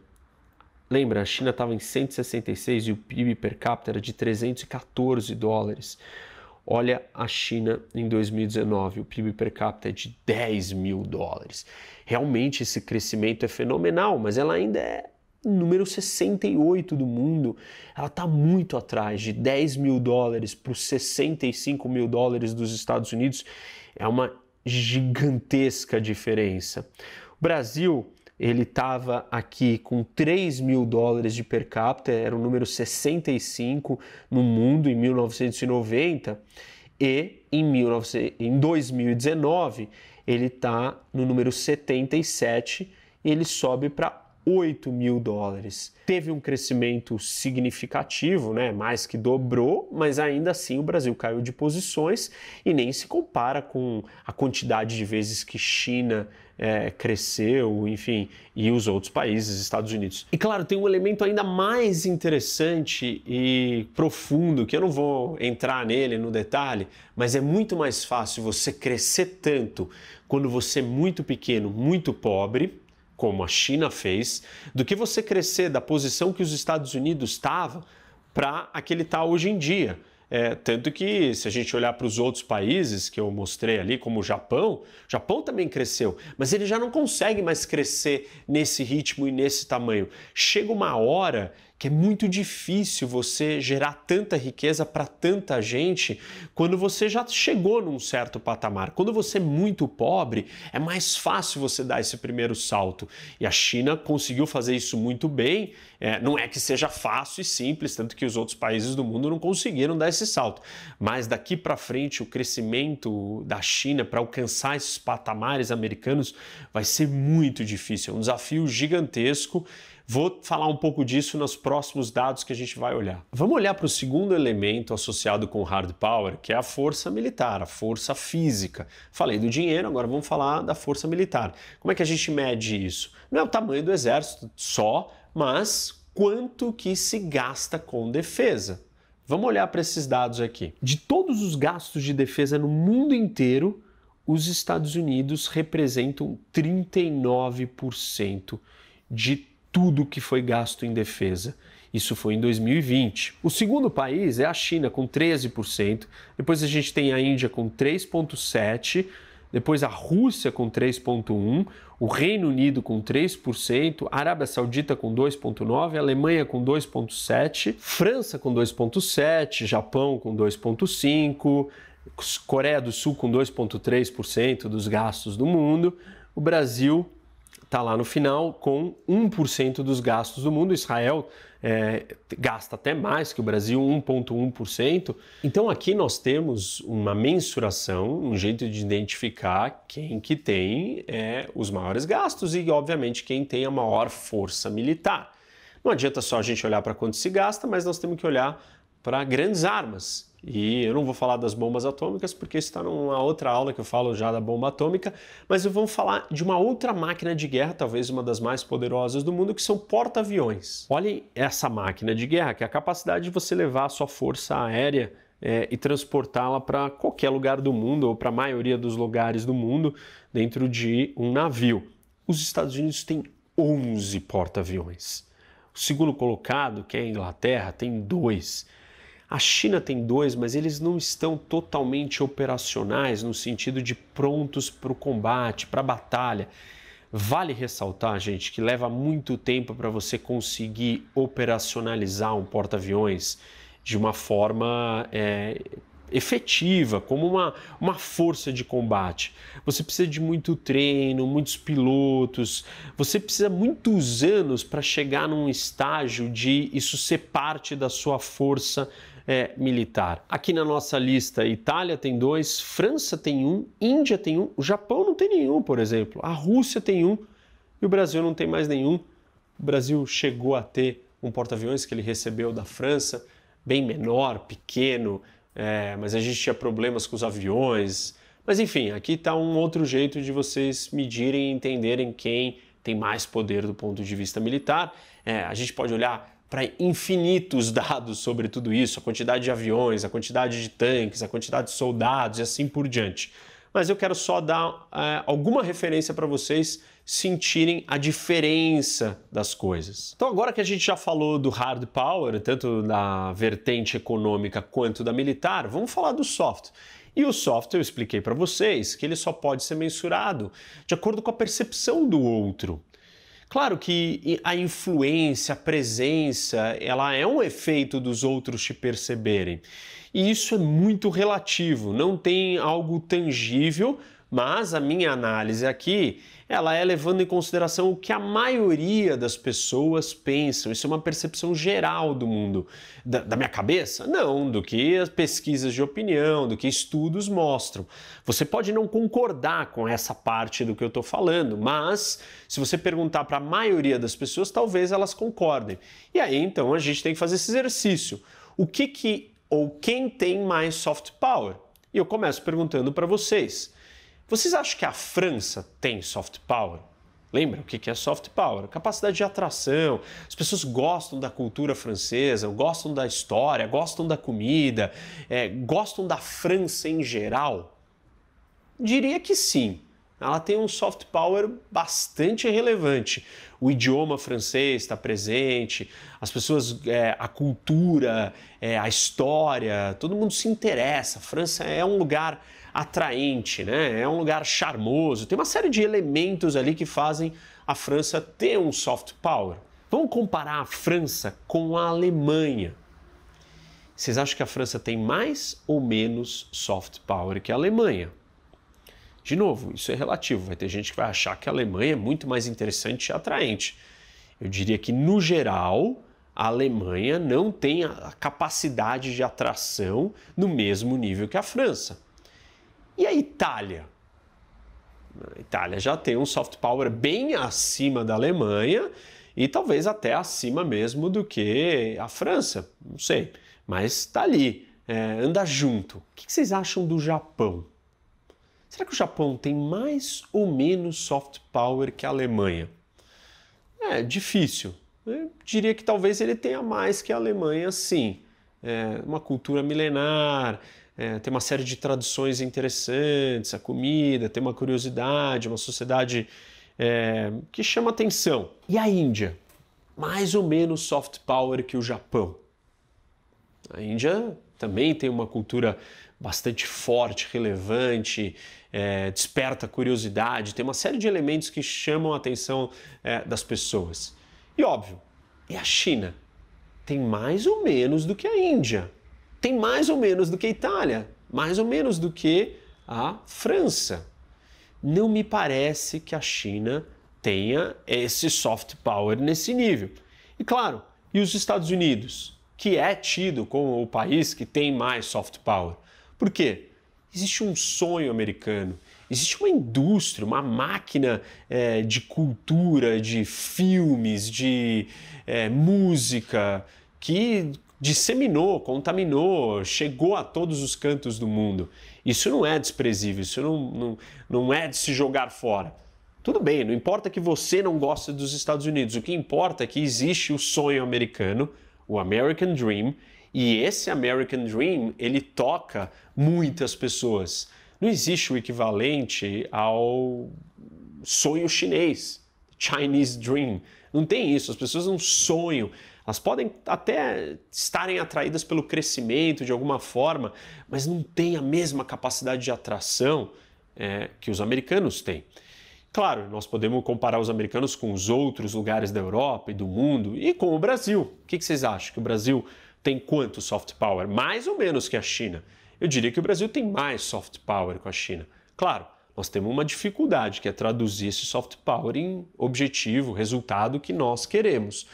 Lembra, a China estava em 166 e o PIB per capita era de 314 dólares. Olha a China em 2019, o PIB per capita é de 10 mil dólares. Realmente esse crescimento é fenomenal, mas ela ainda é número 68 do mundo. Ela está muito atrás de 10 mil dólares para os 65 mil dólares dos Estados Unidos. É uma gigantesca diferença. O Brasil ele estava aqui com 3 mil dólares de per capita, era o número 65 no mundo em 1990, e em, 19, em 2019 ele está no número 77 e ele sobe para 8 mil dólares. Teve um crescimento significativo, né? mais que dobrou, mas ainda assim o Brasil caiu de posições e nem se compara com a quantidade de vezes que China é, cresceu, enfim, e os outros países, Estados Unidos. E claro, tem um elemento ainda mais interessante e profundo, que eu não vou entrar nele no detalhe, mas é muito mais fácil você crescer tanto quando você é muito pequeno, muito pobre como a China fez, do que você crescer da posição que os Estados Unidos estavam para a que ele está hoje em dia. É, tanto que, se a gente olhar para os outros países que eu mostrei ali, como o Japão, o Japão também cresceu, mas ele já não consegue mais crescer nesse ritmo e nesse tamanho. Chega uma hora que é muito difícil você gerar tanta riqueza para tanta gente quando você já chegou num certo patamar. Quando você é muito pobre, é mais fácil você dar esse primeiro salto. E a China conseguiu fazer isso muito bem. É, não é que seja fácil e simples, tanto que os outros países do mundo não conseguiram dar esse salto. Mas daqui para frente, o crescimento da China para alcançar esses patamares americanos vai ser muito difícil. É um desafio gigantesco. Vou falar um pouco disso nos próximos dados que a gente vai olhar. Vamos olhar para o segundo elemento associado com hard power, que é a força militar, a força física. Falei do dinheiro, agora vamos falar da força militar. Como é que a gente mede isso? Não é o tamanho do exército só, mas quanto que se gasta com defesa. Vamos olhar para esses dados aqui. De todos os gastos de defesa no mundo inteiro, os Estados Unidos representam 39% de tudo que foi gasto em defesa. Isso foi em 2020. O segundo país é a China, com 13%. Depois a gente tem a Índia com 3,7%. Depois a Rússia com 3,1%. O Reino Unido com 3%. A Arábia Saudita com 2,9%. A Alemanha com 2,7%. França com 2,7%. Japão com 2,5%. Coreia do Sul com 2,3% dos gastos do mundo. O Brasil está lá no final com 1% dos gastos do mundo. Israel é, gasta até mais que o Brasil, 1,1%. Então aqui nós temos uma mensuração, um jeito de identificar quem que tem é, os maiores gastos e, obviamente, quem tem a maior força militar. Não adianta só a gente olhar para quanto se gasta, mas nós temos que olhar para grandes armas. E eu não vou falar das bombas atômicas, porque isso está numa outra aula que eu falo já da bomba atômica, mas eu vou falar de uma outra máquina de guerra, talvez uma das mais poderosas do mundo, que são porta-aviões. Olhem essa máquina de guerra, que é a capacidade de você levar a sua força aérea é, e transportá-la para qualquer lugar do mundo, ou para a maioria dos lugares do mundo, dentro de um navio. Os Estados Unidos têm 11 porta-aviões. O segundo colocado, que é a Inglaterra, tem dois. A China tem dois, mas eles não estão totalmente operacionais no sentido de prontos para o combate, para a batalha. Vale ressaltar, gente, que leva muito tempo para você conseguir operacionalizar um porta-aviões de uma forma é, efetiva, como uma, uma força de combate. Você precisa de muito treino, muitos pilotos, você precisa muitos anos para chegar num estágio de isso ser parte da sua força é, militar. Aqui na nossa lista, Itália tem dois, França tem um, Índia tem um, o Japão não tem nenhum, por exemplo, a Rússia tem um e o Brasil não tem mais nenhum. O Brasil chegou a ter um porta-aviões que ele recebeu da França, bem menor, pequeno, é, mas a gente tinha problemas com os aviões. Mas enfim, aqui está um outro jeito de vocês medirem e entenderem quem tem mais poder do ponto de vista militar. É, a gente pode olhar para infinitos dados sobre tudo isso, a quantidade de aviões, a quantidade de tanques, a quantidade de soldados e assim por diante. mas eu quero só dar é, alguma referência para vocês sentirem a diferença das coisas. Então, agora que a gente já falou do hard power, tanto da vertente econômica quanto da militar, vamos falar do soft. E o soft eu expliquei para vocês que ele só pode ser mensurado de acordo com a percepção do outro. Claro que a influência, a presença, ela é um efeito dos outros te perceberem. E isso é muito relativo, não tem algo tangível, mas a minha análise aqui ela é levando em consideração o que a maioria das pessoas pensam. Isso é uma percepção geral do mundo. Da, da, minha cabeça? Não, do que as pesquisas de opinião, do que estudos mostram. Você pode não concordar com essa parte do que eu estou falando, mas se você perguntar para a maioria das pessoas, talvez elas concordem. E aí então a gente tem que fazer esse exercício. O que que ou quem tem mais soft power? E eu começo perguntando para vocês. Vocês acham que a França tem soft power? Lembra o que é soft power? Capacidade de atração. As pessoas gostam da cultura francesa, gostam da história, gostam da comida, é, gostam da França em geral? Diria que sim. Ela tem um soft power bastante relevante. O idioma francês está presente, as pessoas, é, a cultura, é, a história, todo mundo se interessa. A França é um lugar atraente, né? É um lugar charmoso. Tem uma série de elementos ali que fazem a França ter um soft power. Vamos comparar a França com a Alemanha. Vocês acham que a França tem mais ou menos soft power que a Alemanha? De novo, isso é relativo. Vai ter gente que vai achar que a Alemanha é muito mais interessante e atraente. Eu diria que, no geral, a Alemanha não tem a capacidade de atração no mesmo nível que a França. E a Itália? A Itália já tem um soft power bem acima da Alemanha e talvez até acima mesmo do que a França, não sei, mas está ali, é, anda junto. O que vocês acham do Japão? Será que o Japão tem mais ou menos soft power que a Alemanha? É difícil. Eu diria que talvez ele tenha mais que a Alemanha, sim. É uma cultura milenar, é, tem uma série de tradições interessantes, a comida, tem uma curiosidade, uma sociedade é, que chama atenção. E a Índia? Mais ou menos soft power que o Japão. A Índia também tem uma cultura bastante forte, relevante, é, desperta curiosidade, tem uma série de elementos que chamam a atenção é, das pessoas. E óbvio, e a China? Tem mais ou menos do que a Índia tem mais ou menos do que a Itália, mais ou menos do que a França. Não me parece que a China tenha esse soft power nesse nível. E claro, e os Estados Unidos, que é tido como o país que tem mais soft power? Por quê? Existe um sonho americano, existe uma indústria, uma máquina é, de cultura, de filmes, de é, música, que disseminou, contaminou, chegou a todos os cantos do mundo. Isso não é desprezível, isso não, não, não é de se jogar fora. Tudo bem, não importa que você não goste dos Estados Unidos, o que importa é que existe o sonho americano, o American Dream, e esse American Dream ele toca muitas pessoas. Não existe o equivalente ao sonho chinês, Chinese Dream. Não tem isso, as pessoas não sonham elas podem até estarem atraídas pelo crescimento de alguma forma, mas não têm a mesma capacidade de atração é, que os americanos têm. Claro, nós podemos comparar os americanos com os outros lugares da Europa e do mundo e com o Brasil. O que vocês acham? Que o Brasil tem quanto soft power? Mais ou menos que a China? Eu diria que o Brasil tem mais soft power com a China. Claro, nós temos uma dificuldade que é traduzir esse soft power em objetivo, resultado que nós queremos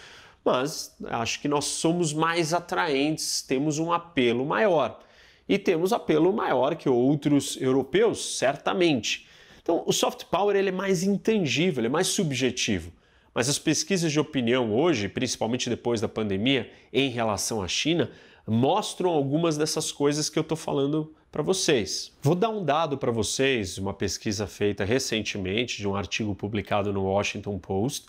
mas acho que nós somos mais atraentes, temos um apelo maior. E temos apelo maior que outros europeus, certamente. Então, o soft power ele é mais intangível, ele é mais subjetivo. Mas as pesquisas de opinião hoje, principalmente depois da pandemia, em relação à China, mostram algumas dessas coisas que eu estou falando para vocês. Vou dar um dado para vocês, uma pesquisa feita recentemente, de um artigo publicado no Washington Post,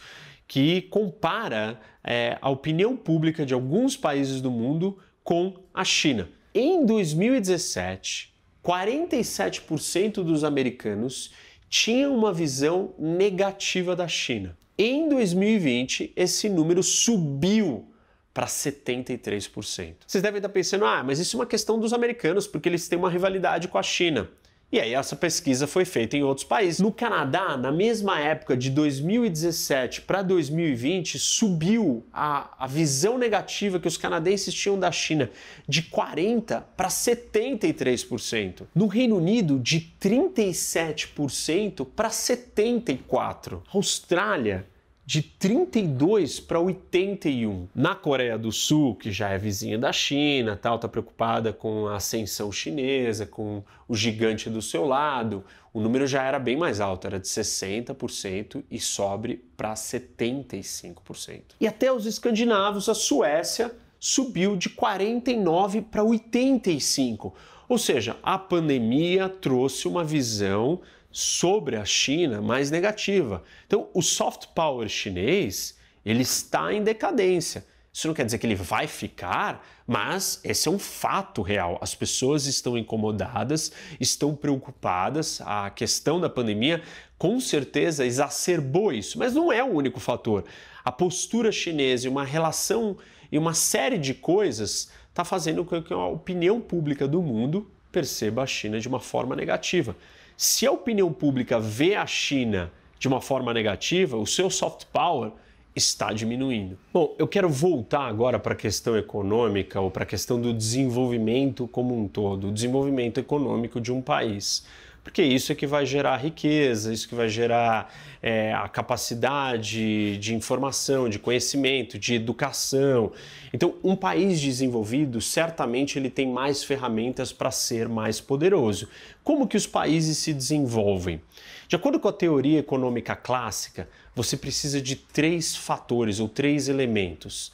que compara é, a opinião pública de alguns países do mundo com a China. Em 2017, 47% dos americanos tinham uma visão negativa da China. Em 2020, esse número subiu para 73%. Vocês devem estar pensando, ah, mas isso é uma questão dos americanos, porque eles têm uma rivalidade com a China. E aí essa pesquisa foi feita em outros países. No Canadá, na mesma época de 2017 para 2020, subiu a, a visão negativa que os canadenses tinham da China de 40 para 73%. No Reino Unido, de 37% para 74%. Austrália de 32 para 81. Na Coreia do Sul, que já é vizinha da China, tal, tá preocupada com a ascensão chinesa, com o gigante do seu lado, o número já era bem mais alto, era de 60% e sobe para 75%. E até os escandinavos, a Suécia subiu de 49 para 85. Ou seja, a pandemia trouxe uma visão sobre a China mais negativa. Então, o soft power chinês, ele está em decadência. Isso não quer dizer que ele vai ficar, mas esse é um fato real. As pessoas estão incomodadas, estão preocupadas. A questão da pandemia com certeza exacerbou isso, mas não é o único fator. A postura chinesa e uma relação e uma série de coisas está fazendo com que a opinião pública do mundo perceba a China de uma forma negativa. Se a opinião pública vê a China de uma forma negativa, o seu soft power está diminuindo. Bom, eu quero voltar agora para a questão econômica ou para a questão do desenvolvimento como um todo, o desenvolvimento econômico de um país porque isso é que vai gerar riqueza, isso que vai gerar é, a capacidade de informação, de conhecimento, de educação. Então, um país desenvolvido certamente ele tem mais ferramentas para ser mais poderoso. Como que os países se desenvolvem? De acordo com a teoria econômica clássica, você precisa de três fatores ou três elementos: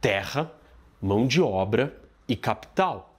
terra, mão de obra e capital.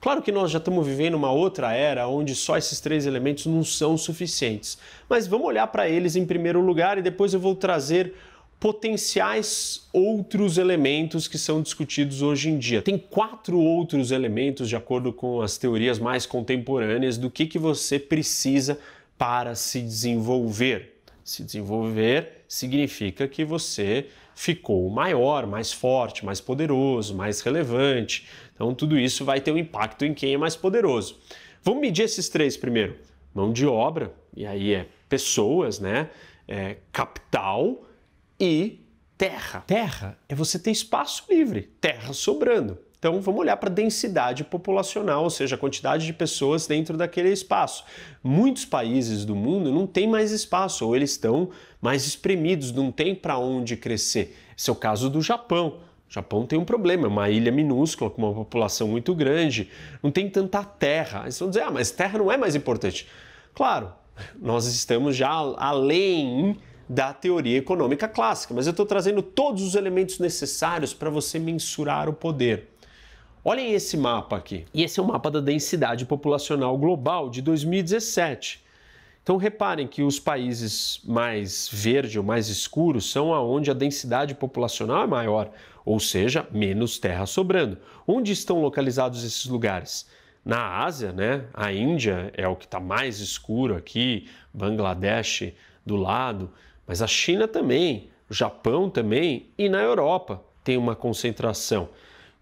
Claro que nós já estamos vivendo uma outra era onde só esses três elementos não são suficientes, mas vamos olhar para eles em primeiro lugar e depois eu vou trazer potenciais outros elementos que são discutidos hoje em dia. Tem quatro outros elementos, de acordo com as teorias mais contemporâneas, do que, que você precisa para se desenvolver. Se desenvolver significa que você ficou maior, mais forte, mais poderoso, mais relevante. Então, tudo isso vai ter um impacto em quem é mais poderoso. Vamos medir esses três primeiro: mão de obra, e aí é pessoas, né? É capital e terra. Terra é você ter espaço livre, terra sobrando. Então vamos olhar para a densidade populacional, ou seja, a quantidade de pessoas dentro daquele espaço. Muitos países do mundo não têm mais espaço, ou eles estão mais espremidos, não tem para onde crescer. Esse é o caso do Japão. O Japão tem um problema, é uma ilha minúscula com uma população muito grande, não tem tanta terra. Eles vão dizer, ah, mas terra não é mais importante. Claro, nós estamos já além da teoria econômica clássica, mas eu estou trazendo todos os elementos necessários para você mensurar o poder. Olhem esse mapa aqui. E esse é o mapa da densidade populacional global de 2017. Então reparem que os países mais verde ou mais escuros são aonde a densidade populacional é maior, ou seja, menos terra sobrando. Onde estão localizados esses lugares? Na Ásia, né? A Índia é o que está mais escuro aqui, Bangladesh do lado, mas a China também, o Japão também e na Europa tem uma concentração.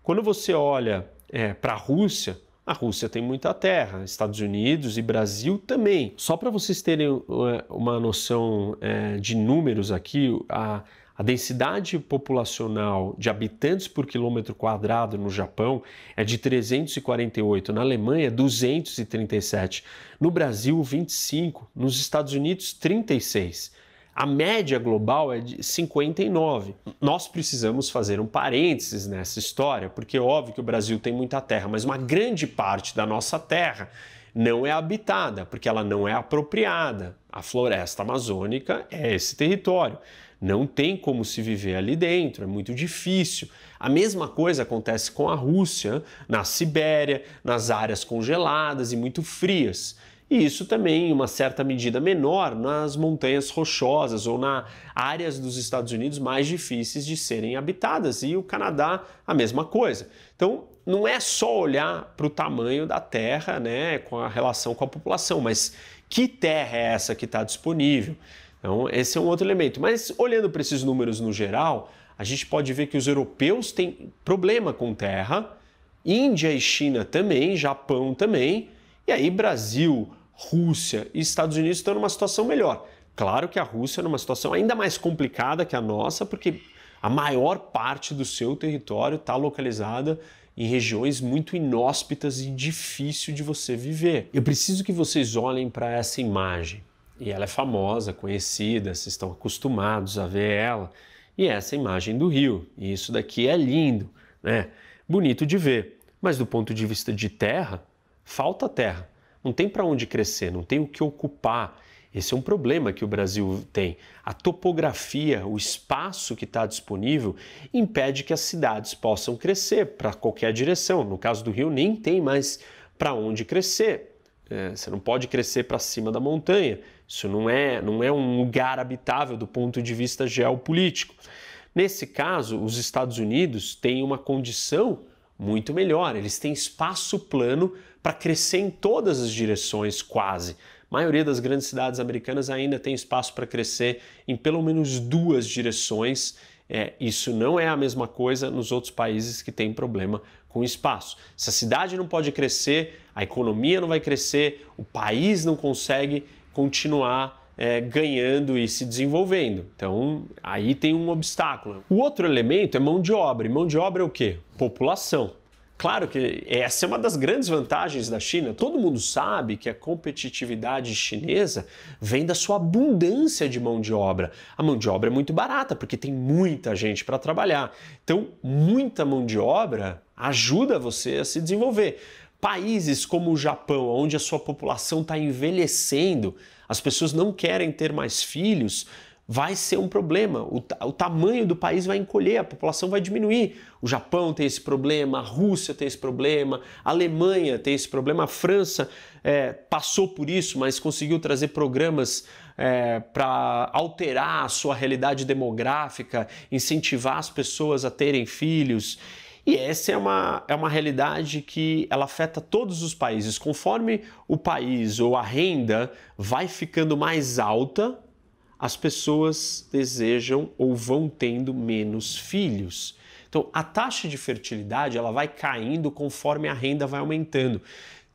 Quando você olha é, para a Rússia, a Rússia tem muita terra, Estados Unidos e Brasil também. Só para vocês terem é, uma noção é, de números aqui, a, a densidade populacional de habitantes por quilômetro quadrado no Japão é de 348, na Alemanha 237, no Brasil 25, nos Estados Unidos 36. A média global é de 59. Nós precisamos fazer um parênteses nessa história, porque é óbvio que o Brasil tem muita terra, mas uma grande parte da nossa terra não é habitada, porque ela não é apropriada. A floresta amazônica é esse território. Não tem como se viver ali dentro, é muito difícil. A mesma coisa acontece com a Rússia, na Sibéria, nas áreas congeladas e muito frias e isso também, em uma certa medida menor, nas montanhas rochosas ou na áreas dos Estados Unidos mais difíceis de serem habitadas, e o Canadá a mesma coisa. Então, não é só olhar para o tamanho da terra, né, com a relação com a população, mas que terra é essa que está disponível? Então, esse é um outro elemento. Mas olhando para esses números no geral, a gente pode ver que os europeus têm problema com terra, Índia e China também, Japão também, e aí Brasil, Rússia e Estados Unidos estão numa situação melhor. Claro que a Rússia é numa situação ainda mais complicada que a nossa, porque a maior parte do seu território está localizada em regiões muito inóspitas e difícil de você viver. Eu preciso que vocês olhem para essa imagem. E ela é famosa, conhecida, vocês estão acostumados a ver ela. E essa é imagem do rio. E isso daqui é lindo, né? Bonito de ver. Mas do ponto de vista de terra, falta terra. Não tem para onde crescer, não tem o que ocupar. Esse é um problema que o Brasil tem. A topografia, o espaço que está disponível, impede que as cidades possam crescer para qualquer direção. No caso do Rio, nem tem mais para onde crescer. É, você não pode crescer para cima da montanha. Isso não é, não é um lugar habitável do ponto de vista geopolítico. Nesse caso, os Estados Unidos têm uma condição muito melhor. Eles têm espaço plano para crescer em todas as direções, quase. A maioria das grandes cidades americanas ainda tem espaço para crescer em pelo menos duas direções. É, isso não é a mesma coisa nos outros países que têm problema com espaço. Se a cidade não pode crescer, a economia não vai crescer, o país não consegue continuar é, ganhando e se desenvolvendo. Então, aí tem um obstáculo. O outro elemento é mão de obra. E mão de obra é o quê? População. Claro que essa é uma das grandes vantagens da China. Todo mundo sabe que a competitividade chinesa vem da sua abundância de mão de obra. A mão de obra é muito barata porque tem muita gente para trabalhar. Então, muita mão de obra ajuda você a se desenvolver. Países como o Japão, onde a sua população está envelhecendo, as pessoas não querem ter mais filhos, vai ser um problema. O, o, tamanho do país vai encolher, a população vai diminuir. O Japão tem esse problema, a Rússia tem esse problema, a Alemanha tem esse problema, a França é, passou por isso, mas conseguiu trazer programas é, para alterar a sua realidade demográfica, incentivar as pessoas a terem filhos. E essa é uma, é uma realidade que ela afeta todos os países. Conforme o país ou a renda vai ficando mais alta, as pessoas desejam ou vão tendo menos filhos. Então, a taxa de fertilidade ela vai caindo conforme a renda vai aumentando.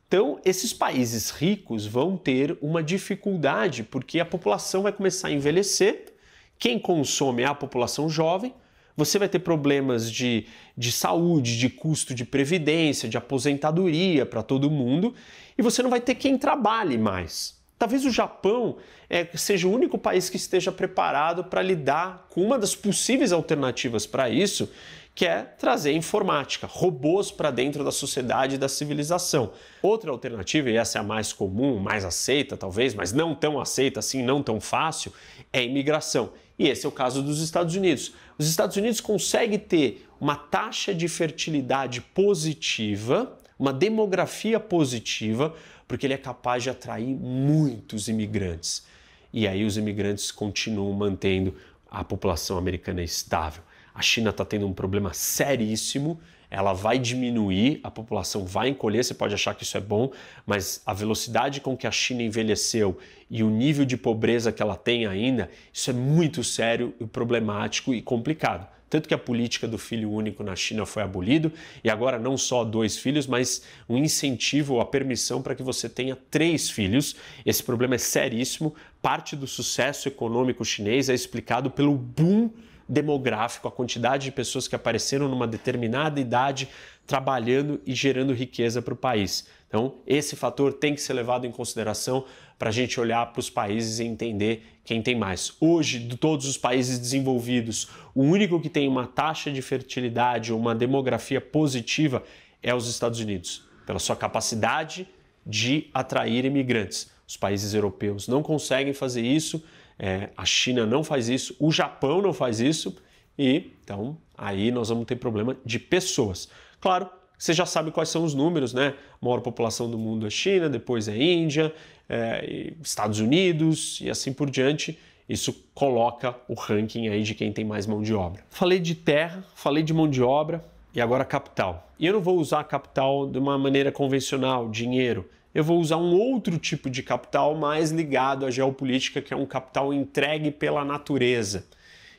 Então, esses países ricos vão ter uma dificuldade porque a população vai começar a envelhecer. Quem consome é a população jovem. Você vai ter problemas de, de saúde, de custo de previdência, de aposentadoria para todo mundo, e você não vai ter quem trabalhe mais. Talvez o Japão é, seja o único país que esteja preparado para lidar com uma das possíveis alternativas para isso, que é trazer informática, robôs para dentro da sociedade e da civilização. Outra alternativa, e essa é a mais comum, mais aceita talvez, mas não tão aceita assim, não tão fácil, é imigração. E esse é o caso dos Estados Unidos. Os Estados Unidos conseguem ter uma taxa de fertilidade positiva, uma demografia positiva, porque ele é capaz de atrair muitos imigrantes. E aí os imigrantes continuam mantendo a população americana estável. A China está tendo um problema seríssimo, ela vai diminuir, a população vai encolher, você pode achar que isso é bom, mas a velocidade com que a China envelheceu e o nível de pobreza que ela tem ainda, isso é muito sério problemático e complicado. Tanto que a política do filho único na China foi abolido e agora não só dois filhos, mas um incentivo, a permissão para que você tenha três filhos. Esse problema é seríssimo. Parte do sucesso econômico chinês é explicado pelo boom demográfico, a quantidade de pessoas que apareceram numa determinada idade trabalhando e gerando riqueza para o país. Então, esse fator tem que ser levado em consideração para a gente olhar para os países e entender quem tem mais. Hoje, de todos os países desenvolvidos, o único que tem uma taxa de fertilidade ou uma demografia positiva é os Estados Unidos, pela sua capacidade de atrair imigrantes. Os países europeus não conseguem fazer isso, é, a China não faz isso, o Japão não faz isso, e então aí nós vamos ter problema de pessoas. Claro, você já sabe quais são os números, né? A maior população do mundo é China, depois é Índia, é, Estados Unidos e assim por diante. Isso coloca o ranking aí de quem tem mais mão de obra. Falei de terra, falei de mão de obra. E agora capital. E eu não vou usar capital de uma maneira convencional, dinheiro. Eu vou usar um outro tipo de capital mais ligado à geopolítica, que é um capital entregue pela natureza,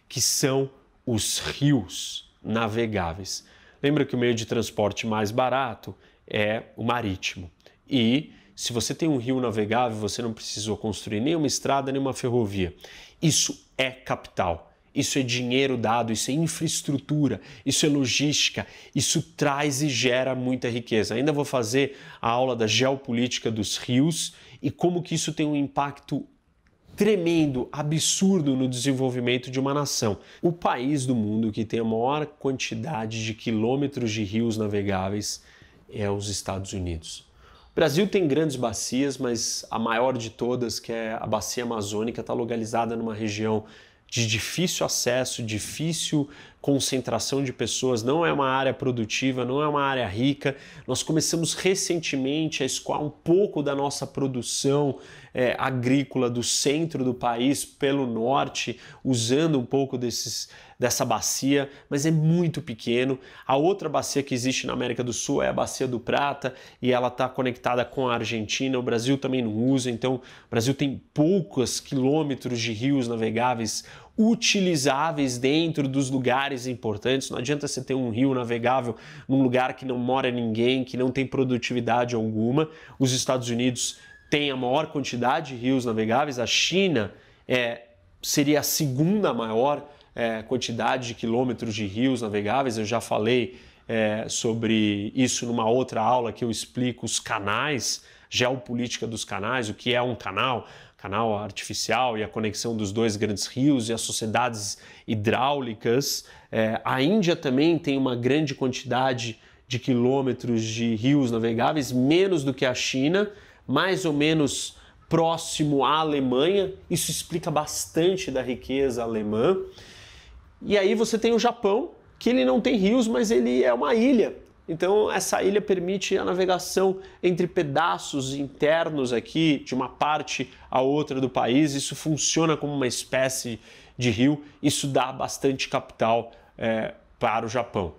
que são os rios navegáveis. Lembra que o meio de transporte mais barato é o marítimo. E se você tem um rio navegável, você não precisou construir nenhuma estrada, nenhuma ferrovia. Isso é capital. Isso é dinheiro dado, isso é infraestrutura, isso é logística, isso traz e gera muita riqueza. Ainda vou fazer a aula da geopolítica dos rios e como que isso tem um impacto tremendo, absurdo no desenvolvimento de uma nação. O país do mundo que tem a maior quantidade de quilômetros de rios navegáveis é os Estados Unidos. O Brasil tem grandes bacias, mas a maior de todas, que é a bacia amazônica, está localizada numa região de difícil acesso, difícil concentração de pessoas, não é uma área produtiva, não é uma área rica. Nós começamos recentemente a escoar um pouco da nossa produção é, agrícola do centro do país pelo norte, usando um pouco desses, dessa bacia, mas é muito pequeno. A outra bacia que existe na América do Sul é a Bacia do Prata e ela está conectada com a Argentina. O Brasil também não usa, então o Brasil tem poucos quilômetros de rios navegáveis utilizáveis dentro dos lugares importantes. Não adianta você ter um rio navegável num lugar que não mora ninguém, que não tem produtividade alguma. Os Estados Unidos têm a maior quantidade de rios navegáveis, a China é, seria a segunda maior é, quantidade de quilômetros de rios navegáveis. Eu já falei é, sobre isso numa outra aula que eu explico os canais, geopolítica dos canais, o que é um canal, canal artificial e a conexão dos dois grandes rios e as sociedades hidráulicas. É, a Índia também tem uma grande quantidade de quilômetros de rios navegáveis, menos do que a China, mais ou menos próximo à Alemanha. Isso explica bastante da riqueza alemã. E aí você tem o Japão, que ele não tem rios, mas ele é uma ilha. Então, essa ilha permite a navegação entre pedaços internos aqui, de uma parte a outra do país. Isso funciona como uma espécie de rio. Isso dá bastante capital é, para o Japão.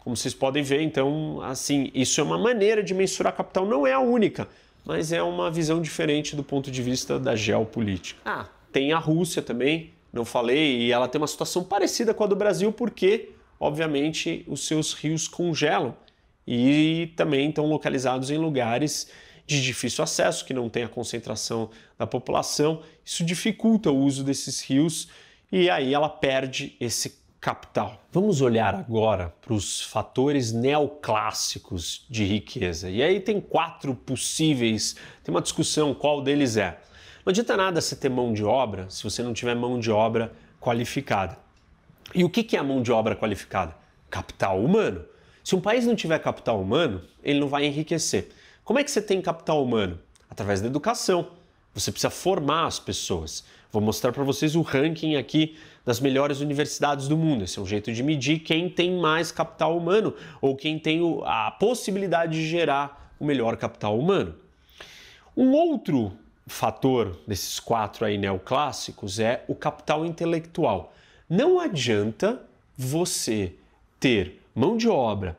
Como vocês podem ver, então, assim, isso é uma maneira de mensurar capital. Não é a única, mas é uma visão diferente do ponto de vista da geopolítica. Ah, tem a Rússia também, não falei, e ela tem uma situação parecida com a do Brasil, porque obviamente os seus rios congelam e também estão localizados em lugares de difícil acesso, que não tem a concentração da população. Isso dificulta o uso desses rios e aí ela perde esse capital. Vamos olhar agora para os fatores neoclássicos de riqueza. E aí tem quatro possíveis, tem uma discussão qual deles é. Não adianta nada você ter mão de obra se você não tiver mão de obra qualificada. E o que é a mão de obra qualificada? Capital humano. Se um país não tiver capital humano, ele não vai enriquecer. Como é que você tem capital humano? Através da educação. Você precisa formar as pessoas. Vou mostrar para vocês o ranking aqui das melhores universidades do mundo. Esse é um jeito de medir quem tem mais capital humano ou quem tem a possibilidade de gerar o melhor capital humano. Um outro fator desses quatro aí neoclássicos é o capital intelectual. Não adianta você ter mão de obra,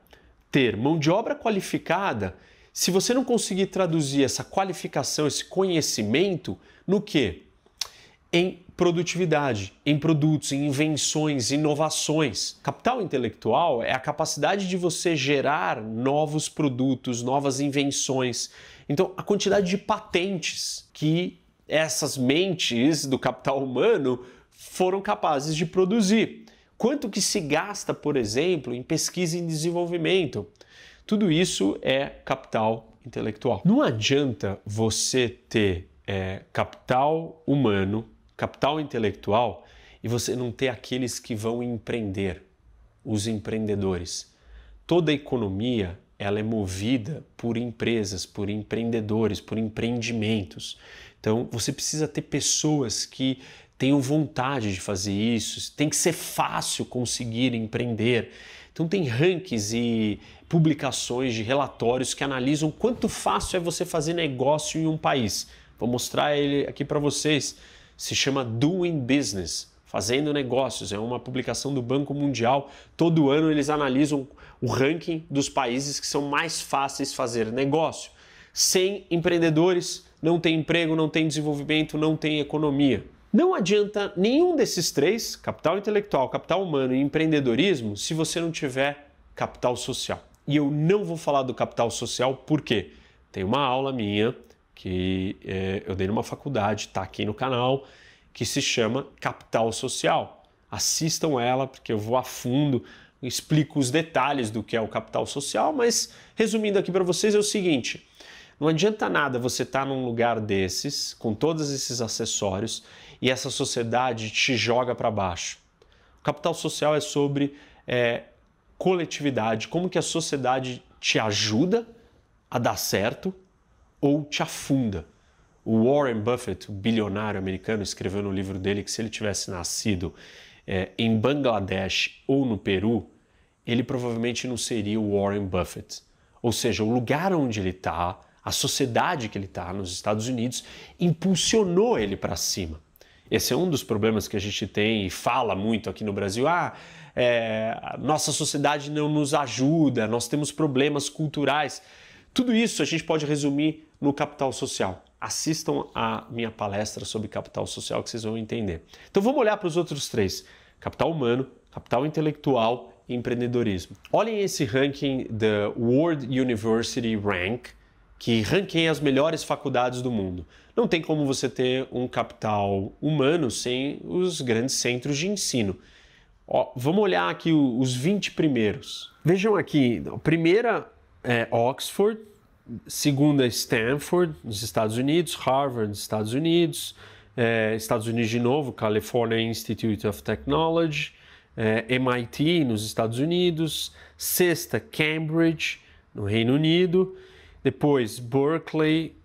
ter mão de obra qualificada, se você não conseguir traduzir essa qualificação, esse conhecimento no que? Em produtividade, em produtos, em invenções, inovações. Capital intelectual é a capacidade de você gerar novos produtos, novas invenções. Então, a quantidade de patentes que essas mentes do capital humano foram capazes de produzir. Quanto que se gasta, por exemplo, em pesquisa e desenvolvimento? Tudo isso é capital intelectual. Não adianta você ter é, capital humano, capital intelectual, e você não ter aqueles que vão empreender, os empreendedores. Toda economia ela é movida por empresas, por empreendedores, por empreendimentos. Então você precisa ter pessoas que tenham vontade de fazer isso, tem que ser fácil conseguir empreender. Então tem rankings e publicações de relatórios que analisam quanto fácil é você fazer negócio em um país. Vou mostrar ele aqui para vocês. Se chama Doing Business fazendo negócios. É uma publicação do Banco Mundial. Todo ano eles analisam o ranking dos países que são mais fáceis fazer negócio. Sem empreendedores, não tem emprego, não tem desenvolvimento, não tem economia. Não adianta nenhum desses três, capital intelectual, capital humano e empreendedorismo, se você não tiver capital social. E eu não vou falar do capital social porque tem uma aula minha que é, eu dei numa faculdade, está aqui no canal, que se chama Capital Social. Assistam ela porque eu vou a fundo, explico os detalhes do que é o capital social, mas resumindo aqui para vocês é o seguinte: não adianta nada você estar tá num lugar desses, com todos esses acessórios, e essa sociedade te joga para baixo. O capital social é sobre é, coletividade, como que a sociedade te ajuda a dar certo ou te afunda. O Warren Buffett, o bilionário americano, escreveu no livro dele que se ele tivesse nascido é, em Bangladesh ou no Peru, ele provavelmente não seria o Warren Buffett. Ou seja, o lugar onde ele está, a sociedade que ele está nos Estados Unidos, impulsionou ele para cima. Esse é um dos problemas que a gente tem e fala muito aqui no Brasil. Ah, é, nossa sociedade não nos ajuda, nós temos problemas culturais. Tudo isso a gente pode resumir no capital social. Assistam a minha palestra sobre capital social que vocês vão entender. Então vamos olhar para os outros três: capital humano, capital intelectual e empreendedorismo. Olhem esse ranking da World University Rank que ranqueia as melhores faculdades do mundo. Não tem como você ter um capital humano sem os grandes centros de ensino. Ó, vamos olhar aqui os 20 primeiros. Vejam aqui, a primeira é Oxford, segunda Stanford, nos Estados Unidos, Harvard, nos Estados Unidos, é, Estados Unidos de novo, California Institute of Technology, é, MIT nos Estados Unidos, sexta Cambridge, no Reino Unido, depois, Berkeley,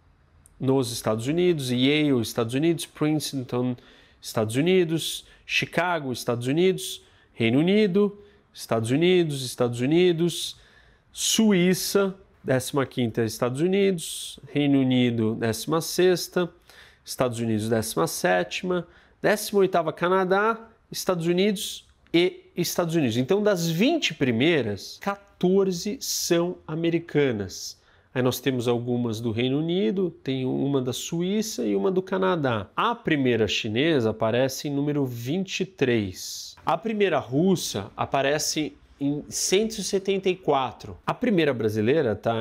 nos Estados Unidos, Yale, Estados Unidos, Princeton, Estados Unidos, Chicago, Estados Unidos, Reino Unido, Estados Unidos, Estados Unidos, Suíça, 15ª Estados Unidos, Reino Unido, 16ª, Estados Unidos, 17ª, 18ª Canadá, Estados Unidos e Estados Unidos. Então, das 20 primeiras, 14 são americanas. Aí nós temos algumas do Reino Unido, tem uma da Suíça e uma do Canadá. A primeira chinesa aparece em número 23. A primeira russa aparece em 174. A primeira brasileira está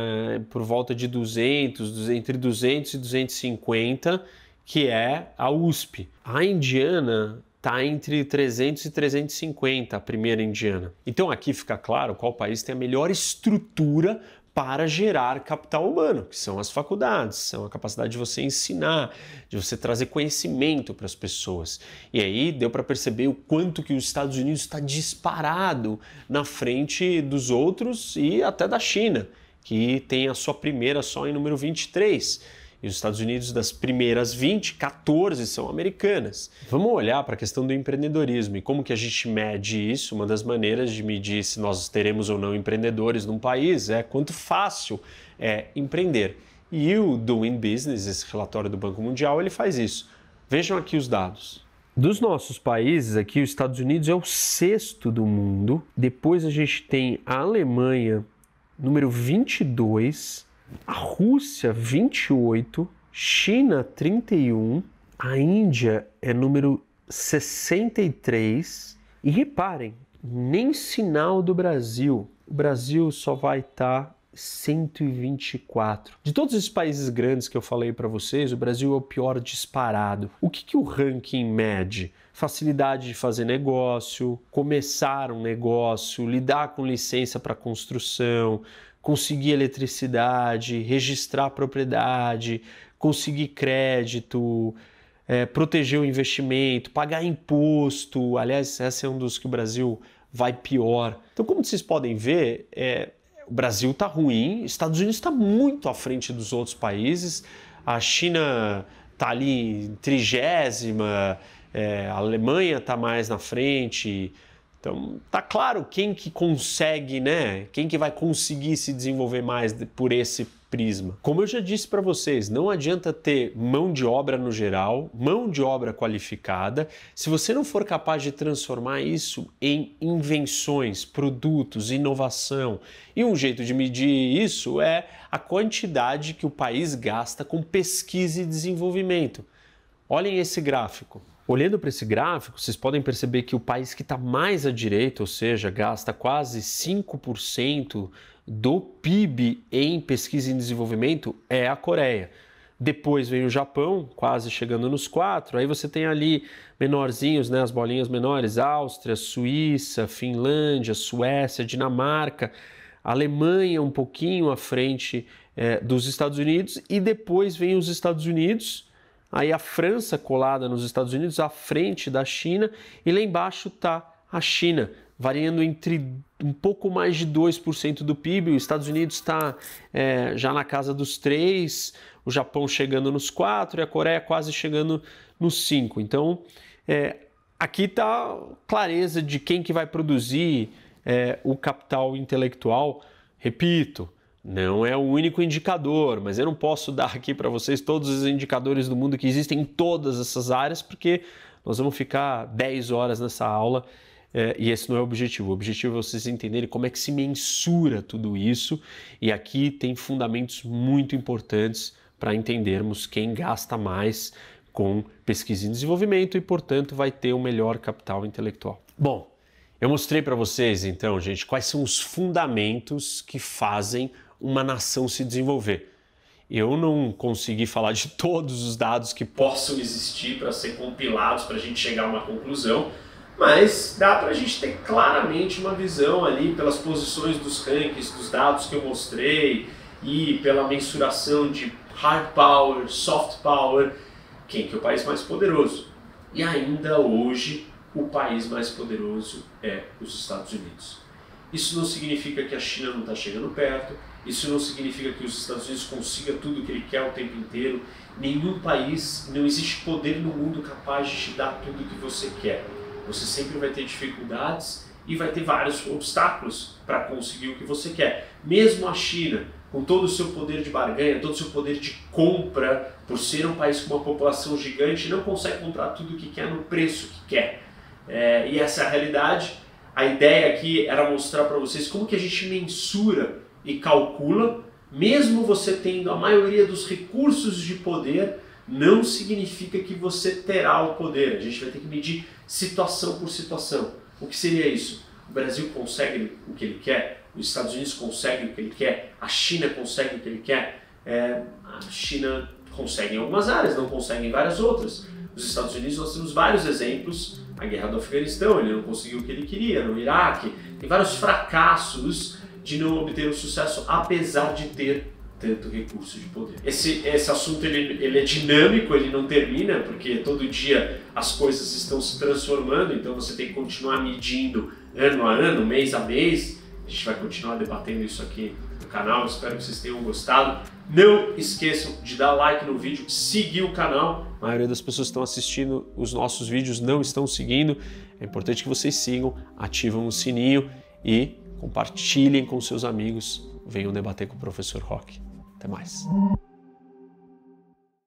por volta de 200, entre 200 e 250, que é a USP. A indiana está entre 300 e 350, a primeira indiana. Então aqui fica claro qual país tem a melhor estrutura para gerar capital humano, que são as faculdades, são a capacidade de você ensinar, de você trazer conhecimento para as pessoas. E aí deu para perceber o quanto que os Estados Unidos está disparado na frente dos outros e até da China, que tem a sua primeira só em número 23. E os Estados Unidos, das primeiras 20, 14 são americanas. Vamos olhar para a questão do empreendedorismo e como que a gente mede isso. Uma das maneiras de medir se nós teremos ou não empreendedores num país é quanto fácil é empreender. E o Doing Business, esse relatório do Banco Mundial, ele faz isso. Vejam aqui os dados. Dos nossos países aqui, os Estados Unidos é o sexto do mundo. Depois a gente tem a Alemanha, número 22, a Rússia 28, China 31, a Índia é número 63 e reparem, nem sinal do Brasil. O Brasil só vai estar tá 124. De todos esses países grandes que eu falei para vocês, o Brasil é o pior disparado. O que, que o ranking mede? Facilidade de fazer negócio, começar um negócio, lidar com licença para construção, conseguir eletricidade, registrar propriedade, conseguir crédito, é, proteger o investimento, pagar imposto. Aliás, esse é um dos que o Brasil vai pior. Então, como vocês podem ver, é, o Brasil está ruim, Estados Unidos está muito à frente dos outros países, a China está ali em trigésima, é, a Alemanha está mais na frente, então, tá claro quem que consegue, né? Quem que vai conseguir se desenvolver mais por esse prisma. Como eu já disse para vocês, não adianta ter mão de obra no geral, mão de obra qualificada, se você não for capaz de transformar isso em invenções, produtos, inovação. E um jeito de medir isso é a quantidade que o país gasta com pesquisa e desenvolvimento. Olhem esse gráfico. Olhando para esse gráfico, vocês podem perceber que o país que está mais à direita, ou seja, gasta quase 5% do PIB em pesquisa e desenvolvimento, é a Coreia. Depois vem o Japão, quase chegando nos quatro. Aí você tem ali menorzinhos, né, as bolinhas menores: Áustria, Suíça, Finlândia, Suécia, Dinamarca, Alemanha um pouquinho à frente é, dos Estados Unidos. E depois vem os Estados Unidos Aí a França colada nos Estados Unidos à frente da China e lá embaixo está a China, variando entre um pouco mais de 2% do PIB. Os Estados Unidos está é, já na casa dos 3%, o Japão chegando nos 4% e a Coreia quase chegando nos 5%. Então, é, aqui está clareza de quem que vai produzir é, o capital intelectual. Repito, não é o único indicador, mas eu não posso dar aqui para vocês todos os indicadores do mundo que existem em todas essas áreas, porque nós vamos ficar 10 horas nessa aula é, e esse não é o objetivo. O objetivo é vocês entenderem como é que se mensura tudo isso, e aqui tem fundamentos muito importantes para entendermos quem gasta mais com pesquisa e desenvolvimento e, portanto, vai ter o um melhor capital intelectual. Bom, eu mostrei para vocês, então, gente, quais são os fundamentos que fazem uma nação se desenvolver. Eu não consegui falar de todos os dados que possam existir para ser compilados para a gente chegar a uma conclusão, mas dá para a gente ter claramente uma visão ali pelas posições dos rankings, dos dados que eu mostrei e pela mensuração de hard power, soft power, quem que é o país mais poderoso. E ainda hoje o país mais poderoso é os Estados Unidos. Isso não significa que a China não está chegando perto, isso não significa que os Estados Unidos consiga tudo o que ele quer o tempo inteiro. Nenhum país, não existe poder no mundo capaz de te dar tudo o que você quer. Você sempre vai ter dificuldades e vai ter vários obstáculos para conseguir o que você quer. Mesmo a China, com todo o seu poder de barganha, todo o seu poder de compra, por ser um país com uma população gigante, não consegue comprar tudo o que quer no preço que quer. É, e essa é a realidade. A ideia aqui era mostrar para vocês como que a gente mensura e calcula, mesmo você tendo a maioria dos recursos de poder, não significa que você terá o poder. A gente vai ter que medir situação por situação. O que seria isso? O Brasil consegue o que ele quer, os Estados Unidos conseguem o que ele quer, a China consegue o que ele quer, é, a China consegue em algumas áreas, não consegue em várias outras. Os Estados Unidos nós temos vários exemplos, a guerra do Afeganistão, ele não conseguiu o que ele queria, no Iraque, tem vários fracassos de não obter o sucesso, apesar de ter tanto recurso de poder. Esse, esse assunto ele, ele é dinâmico, ele não termina, porque todo dia as coisas estão se transformando, então você tem que continuar medindo ano a ano, mês a mês. A gente vai continuar debatendo isso aqui no canal, espero que vocês tenham gostado. Não esqueçam de dar like no vídeo, seguir o canal. A maioria das pessoas que estão assistindo os nossos vídeos não estão seguindo. É importante que vocês sigam, ativam o sininho e compartilhem com seus amigos, venham debater com o professor Rock. Até mais.